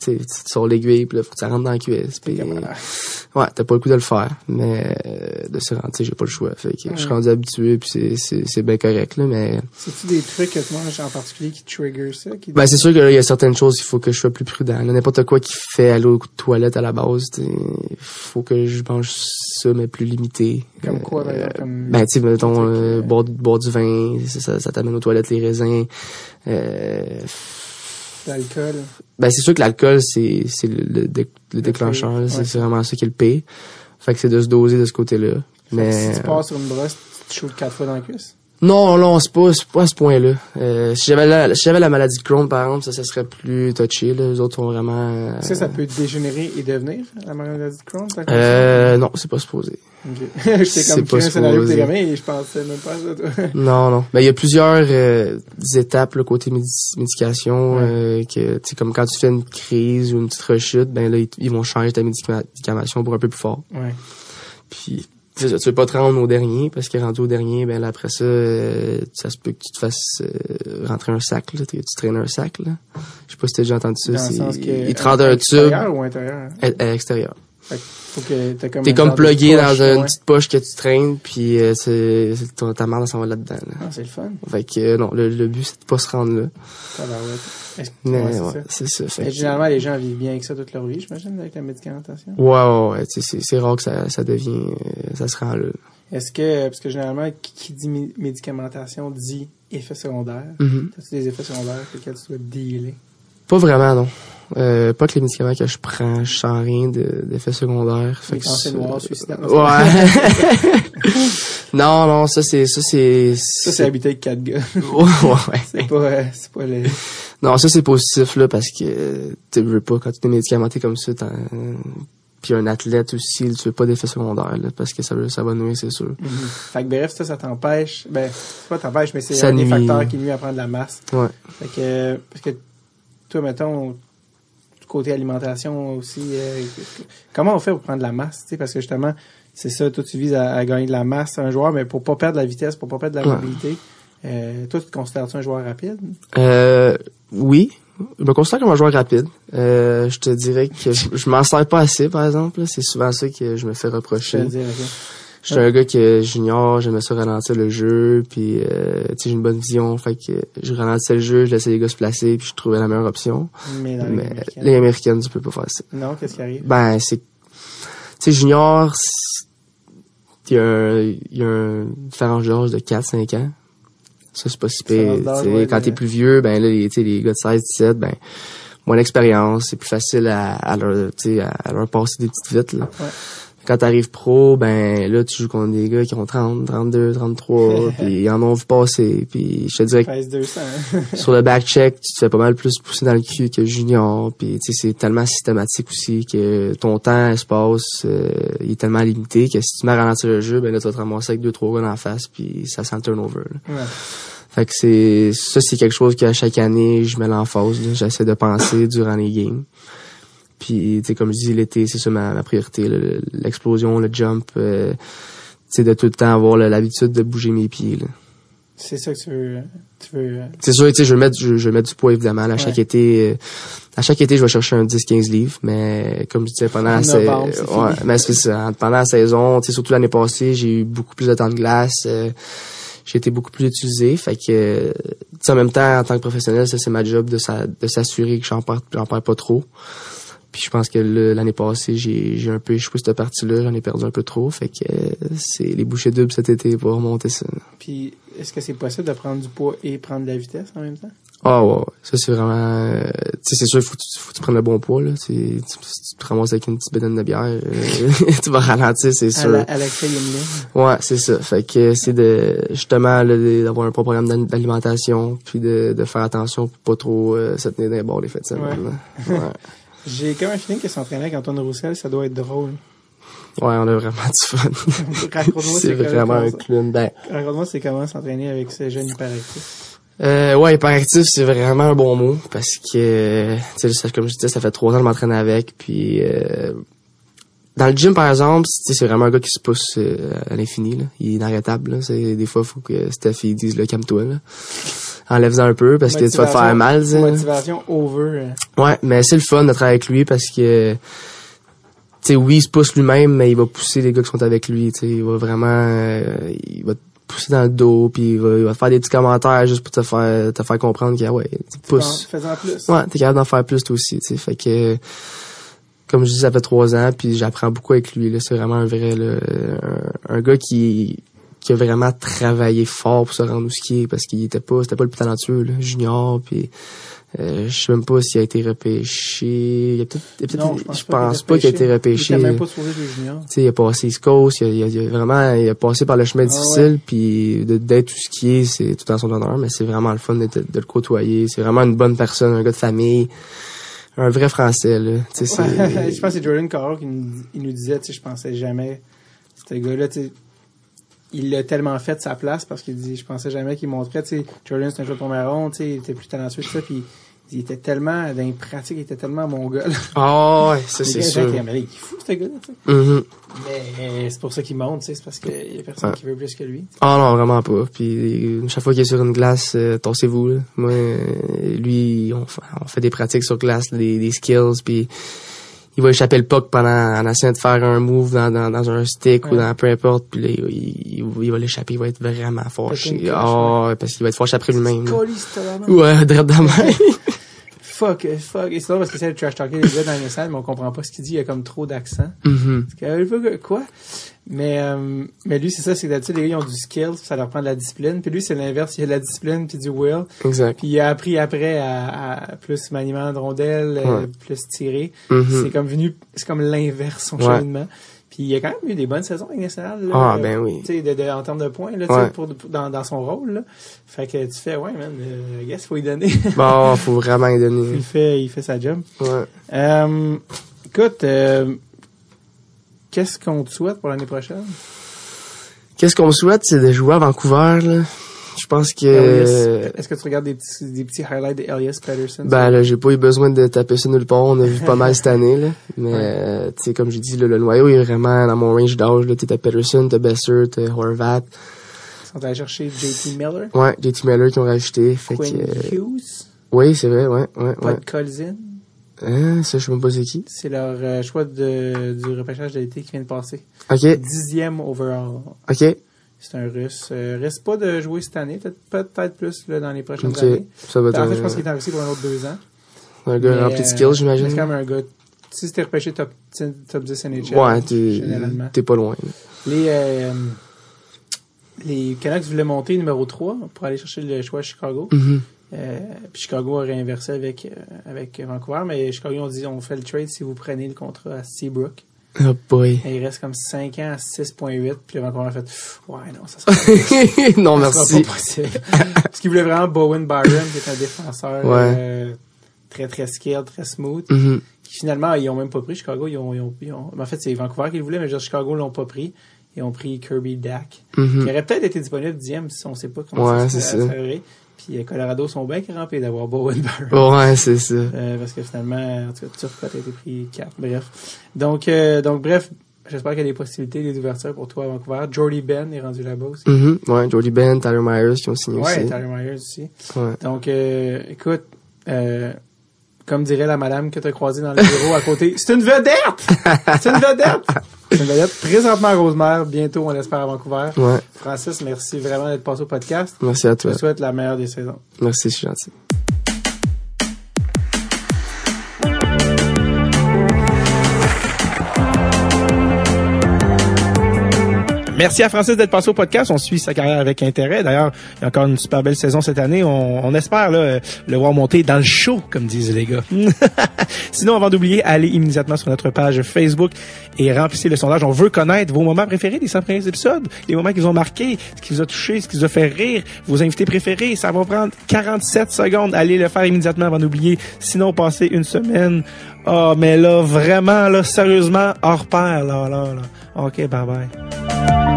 tu sors l'aiguille, puis là, faut que ça rentre dans la cuisse. Puis, ouais, t'as pas le coup de le faire, mais euh, de se rendre, tu sais, j'ai pas le choix. Fait que je suis rendu habitué, puis c'est, c'est, c'est bien correct, là, mais... C'est-tu des trucs que tu manges en particulier qui trigger ça? Qui... Ben, c'est sûr que là, il y a certaines choses, il faut que je sois plus prudent. Là, N'importe quoi qui fait aller aux toilettes à la base, il faut que je mange ça, mais plus limité. Comme Euh, quoi, exemple? Comme... Ben, tu sais, mettons, euh, euh, boire, boire du vin, ça, t'amène aux toilettes, les raisins. Euh, L'alcool. ben, c'est sûr que l'alcool, c'est, c'est le, le dé- le déclencheur. C'est ouais. c'est vraiment ça qui est le pire. Fait que c'est de se doser de ce côté-là. Mais, Si tu passes sur une brosse, tu te quatre fois dans la cuisse. Non, non, c'est pas, pas à ce point-là. Euh, si j'avais la, si j'avais la maladie de Crohn, par exemple, ça, ça serait plus touché, là. Les autres ont vraiment, euh, que ça peut dégénérer et devenir la maladie de Crohn? ça, euh, non, c'est pas supposé. ça? Ok. J'étais c'est comme pas qu'un scénario pour et je pensais même pas à ça, toi. Non, non. Ben, il y a plusieurs euh, étapes là, côté médi- médication. Ouais. euh, que, tu comme quand tu fais une crise ou une petite rechute, ben là, ils, ils vont changer ta médica- médicamation pour un peu plus fort. Ouais. Puis, c'est ça, tu veux pas te rendre au dernier, parce que rendu au dernier, ben là, après ça, euh, ça se peut que tu te fasses euh, rentrer un sac, là. Tu traînes un sac, là. Je sais pas si t'as déjà entendu ça. Dans le sens que. ils te rendent un tube Extérieur ou intérieur? à, à l'extérieur. Faut que t'as comme T'es comme plugué dans une ouais. petite poche que tu traînes, puis euh, c'est, ta merde s'en va là-dedans, là. Ah, c'est le fun. Fait que, euh, non, le, le but, c'est de pas se rendre là. Mais ouais, c'est ouais, ça. c'est ça. Fait Mais que- généralement, les gens vivent bien avec ça toute leur vie, j'imagine, avec la médicamentation. Ouais, ouais, ouais. C'est, rare que ça, ça devient, euh, ça se rend là. Est-ce que, parce que généralement, qui, dit mé- médicamentation dit effet secondaire. Mhm. As-tu des effets secondaires avec lesquels tu dois dealer? Pas vraiment, non. Euh, pas que les médicaments que je prends, je sens rien de. Fait que pensées ça- noires, suicidaires. Ouais. non, non, ça c'est, ça c'est, Ça, c'est habité avec quatre gars. ouais, ouais. C'est pas, euh, c'est pas. Non, ça c'est positif là parce que tu veux pas quand tu es médicamenté comme ça, puis un athlète aussi, tu veux pas d'effets secondaires là, parce que ça va, ça va nuire, c'est sûr. Mhm. Fait que bref, ça, ça t'empêche. Ben, c'est pas t'empêche, mais c'est un des facteurs qui nuit à prendre de la masse. Ouais. Fait que, parce que toi, mettons, côté alimentation aussi, euh, comment on fait pour prendre de la masse, tu sais, parce que justement, c'est ça, toi, tu vises à, à gagner de la masse, un joueur, mais pour pas perdre la vitesse, pour pas perdre de la mobilité. Euh, toi, tu te considères-tu un joueur rapide? Euh, oui, je me considère comme un joueur rapide. Euh, je te dirais que je, je m'en sers pas assez, par exemple. C'est souvent ça que je me fais reprocher. Je suis un gars que junior, j'aimais ça ralentir le jeu, puis euh, tu sais, j'ai une bonne vision, fait que je ralentissais le jeu, je laissais les gars se placer, puis je trouvais la meilleure option. Mais dans les Mais américaines. les américaines, tu peux pas faire ça. Non, qu'est-ce qui arrive? Ben, c'est... Tu sais, junior, il y a, un, il y a un différence d'âge de 4-5 ans. Ça, c'est pas si pire. Ouais, Quand t'es plus vieux, ben là, les, tu sais, les gars de 16-17, ben, moins d'expérience, c'est plus facile à, à leur, tu sais, à, à leur passer des petites vites, là. Ouais. Quand t'arrives pro, ben là, tu joues contre des gars qui ont 30, 32, 33, puis ils en ont vu passer. Puis je te dirais que Pèse 200. sur le back-check, tu te fais pas mal plus pousser dans le cul que junior. Puis tu sais, c'est tellement systématique aussi que ton temps, espace, euh, il est tellement limité que si tu mets à ralentir le jeu, ben là, tu vas te ramasser avec deux, trois gars en face, puis ça sent le turnover. là. Ouais. Fait que c'est ça, c'est quelque chose qu'à chaque année, je mets l'emphase. J'essaie de penser durant les games. Puis, tu sais, comme je dis, l'été, c'est ça ma, ma priorité. L'explosion, le jump, euh, tu sais, de tout le temps avoir l'habitude de bouger mes pieds. là. C'est ça que tu veux. Tu veux. euh, C'est sûr, tu sais, je vais mettre, je, je vais mettre du poids évidemment. là, à chaque Ouais. été, euh, à chaque été, je vais chercher un 10-15 livres, mais comme je disais pendant En la sa- novembre, c'est ouais, mais c'est ça. Pendant la saison, tu sais, surtout l'année passée, j'ai eu beaucoup plus de temps de glace. euh, j'ai été beaucoup plus utilisé, fait que, tu sais, en même temps, en tant que professionnel, ça c'est ma job de, sa- de s'assurer que j'en perds, j'en perds pas trop. Puis je pense que l'année passée, j'ai, j'ai un peu échoué cette partie-là, j'en ai perdu un peu trop, fait que euh, c'est les bouchées doubles cet été pour remonter ça. Puis, est-ce que c'est possible de prendre du poids et prendre de la vitesse en même temps? Ah ouais, ouais. ça c'est vraiment... euh, tu sais, c'est sûr, faut faut que tu prennes le bon poids, là. Tu, tu, si tu te ramasses avec une petite bédaine de bière, euh, tu vas ralentir, c'est À sûr. la, à l'accès, il y a une ligne. Ouais, c'est ça. Fait que c'est de justement d'avoir un bon programme d'al- d'alimentation, puis de, de faire attention pour pas trop euh, se tenir dans les bords les fêtes de semaine. Ouais. J'ai comme un feeling que s'entraîner avec Antoine Roussel, ça doit être drôle. ouais, on a vraiment du fun. Raconte-moi, c'est vraiment un clown. Ben, raconte-moi, c'est comment s'entraîner avec ce jeune hyperactif. Euh, ouais, hyperactif, c'est vraiment un bon mot parce que, tu sais, comme je disais, ça fait trois ans que je m'entraîne avec, puis euh, dans le gym, par exemple, c'est c'est vraiment un gars qui se pousse euh, à l'infini. là. Il est inarrêtable. Là. C'est, des fois, il faut que Steph il dise le calme-toi. Là. Enlève-en un peu parce que tu vas te faire mal. Motivation over. euh, Ouais, mais c'est le fun de travailler avec lui parce que tu sais oui, il se pousse lui-même, mais il va pousser les gars qui sont avec lui, tu sais, il va vraiment euh, il va te pousser dans le dos puis il va, il va te faire des petits commentaires juste pour te faire te faire comprendre que ouais, tu pousses. Fais-en plus. Ouais, t'es capable d'en faire plus toi aussi, tu sais. Fait que comme je dis, ça fait trois ans, puis j'apprends beaucoup avec lui. Là, c'est vraiment un vrai là, un, un gars qui qui a vraiment travaillé fort pour se rendre où ce qu'il est parce qu'il était pas c'était pas le plus talentueux là, junior puis euh, je sais même pas s'il a été repêché. Il a peut-être, a je pense pas qu'il a été repêché. Il était même pas supposé jouer junior. Tu sais, il a passé East Coast, il a, il a- a vraiment, il a passé par le chemin Ah difficile, puis d'être tout ce qui est, c'est tout en son honneur, mais c'est vraiment le fun de, le côtoyer. C'est vraiment une bonne personne, un gars de famille, un vrai Français, là. Tu sais, Ouais, je pense que c'est Jordan Carroll qui nous, il nous disait, tu sais, je pensais jamais, ce gars-là, tu sais, il l'a tellement fait de sa place parce qu'il dit, je pensais jamais qu'il montrait, tu sais, Jordan c'est un joueur de première ronde, tu sais, il était plus talentueux que ça, puis il était tellement, dans les pratiques, il était tellement mongol. Ah ouais, ça c'est sûr. mais il est fou, ce gars-là, tu sais. Mhm. Mais c'est pour ça qu'il monte, tu sais, c'est parce qu'il y a personne qui veut plus que lui. Ah non, vraiment pas. Puis chaque fois qu'il est sur une glace, euh, torsez-vous. là. Moi, euh, lui, on fait, on fait des pratiques sur glace, des, des skills, puis il va échapper le puck pendant en essayant de faire un move dans, dans, dans un stick ou dans peu importe, puis là, il, il, il va l'échapper, il va être vraiment fâché. Ah, parce qu'il va être fâché après lui-même. Ouais, direct de même. Fuck, euh, fuck. Et c'est drôle parce qu'il essaie de trash talker les gars dans les salles, mais on comprend pas ce qu'il dit, il y a comme trop d'accent. Mhm. Que, euh, quoi? Mais, euh, mais lui, c'est ça, c'est que d'habitude, les gars, ils ont du skill, ça leur prend de la discipline. Puis lui, c'est l'inverse, il a de la discipline puis du will. Exact. Puis il a appris après à, à plus maniement de rondelles, euh, plus tirer. Mhm. C'est comme venu, c'est comme l'inverse, son Ouais. cheminement. Puis il a quand même eu des bonnes saisons avec nationale. Ah, ben oui. Tu sais, en termes de points, là, Ouais. pour, pour- dans, dans son rôle, là. Fait que tu fais, ouais, man, euh, guess, faut y donner. Bon, faut vraiment y il donner. fait, il fait sa job. Ouais. Euh, écoute, euh, qu'est-ce qu'on te souhaite pour l'année prochaine? Qu'est-ce qu'on me souhaite, c'est de jouer à Vancouver, là. Je pense que... Elias, Est-ce que tu regardes des petits, des petits highlights d'Elias Patterson? Ben là, j'ai pas eu besoin de taper ça nulle part. On a vu pas mal cette année, là. Mais, euh, tu sais, comme j'ai dit, là, le noyau est vraiment dans mon range d'âge, là. T'as Peterson, t'as Besser, t'as Horvat. Ils sont allés chercher JT Miller, Ouais, JT Miller qui ont rajouté. Fait que, Quinn euh, Hughes, oui, c'est vrai, ouais, ouais, ouais. Colzin. Hein, ça, je sais même pas c'est qui. C'est leur euh, choix de, du repêchage de l'été qui vient de passer. Ok, Dixième overall. ok, C'est un russe. Euh, reste pas de jouer cette année, peut-être peut-être plus là, dans les prochaines années. Ça va être En fait, je pense qu'il est en Russie pour un autre deux ans. un gars rempli de euh, skills, j'imagine. C'est quand même un gars. Si c'était repêché top, 10 top 10 NHL, Ouais, t'es, pas loin. Les, euh, les Canucks voulaient monter numéro 3 pour aller chercher le choix à Chicago. Mhm. Euh, puis Chicago a réinversé avec, euh, avec Vancouver, mais Chicago ont dit on fait le trade si vous prenez le contrat à Seabrook. Oh boy. Et il reste comme 5 ans à 6.8, puis le Vancouver a fait ouais non, ça sera, pas- non, ça sera merci. pas possible. Parce qu'il voulait vraiment Bowen Byron, qui est un défenseur Ouais. euh, très très skilled, très smooth. Mhm. Qui, finalement, ils ont même pas pris Chicago. Ils ont, ils ont, ils ont- en fait, c'est Vancouver qui le voulait, mais dire, Chicago l'ont pas pris. Ils ont pris Kirby Dak, Mhm. qui aurait peut-être été disponible dixième si on sait pas comment Ouais, ça c'est se ça. Puis euh, Colorado sont bien crampés d'avoir Bowen Byron. Ouais, c'est ça. Euh, parce que finalement, en tout cas, Turcotte a été pris 4. Bref. Donc, euh, donc bref, j'espère qu'il y a des possibilités, des ouvertures pour toi à Vancouver. Jordy Ben est rendu là-bas aussi. Mhm. Ouais, Jordy Ben, Tyler Myers qui ont signé Ouais, aussi. Tyler Myers aussi. Ouais. Donc, euh, écoute, euh, comme dirait la madame que tu as croisée dans le bureau à côté, c'est une vedette! C'est une vedette! Vedette. Présentement à Rosemère, bientôt, on l'espère à Vancouver. Ouais. Francis, merci vraiment d'être passé au podcast. Merci à Je toi. te souhaite la meilleure des saisons. Merci, c'est gentil. Merci à Francis d'être passé au podcast. On suit sa carrière avec intérêt. D'ailleurs, il y a encore une super belle saison cette année. On, espère euh, le voir monter dans le show, comme disent les gars. Sinon, avant d'oublier, allez immédiatement sur notre page Facebook et remplissez le sondage. On veut connaître vos moments préférés des 100 premiers épisodes, les moments qui vous ont marqué, ce qui vous a touché, ce qui vous a fait rire, vos invités préférés. Ça va prendre 47 secondes. Allez le faire immédiatement avant d'oublier. Sinon, passez une semaine. Ah, mais là, vraiment, là, sérieusement, hors pair, là, là, là. Okay, bye bye.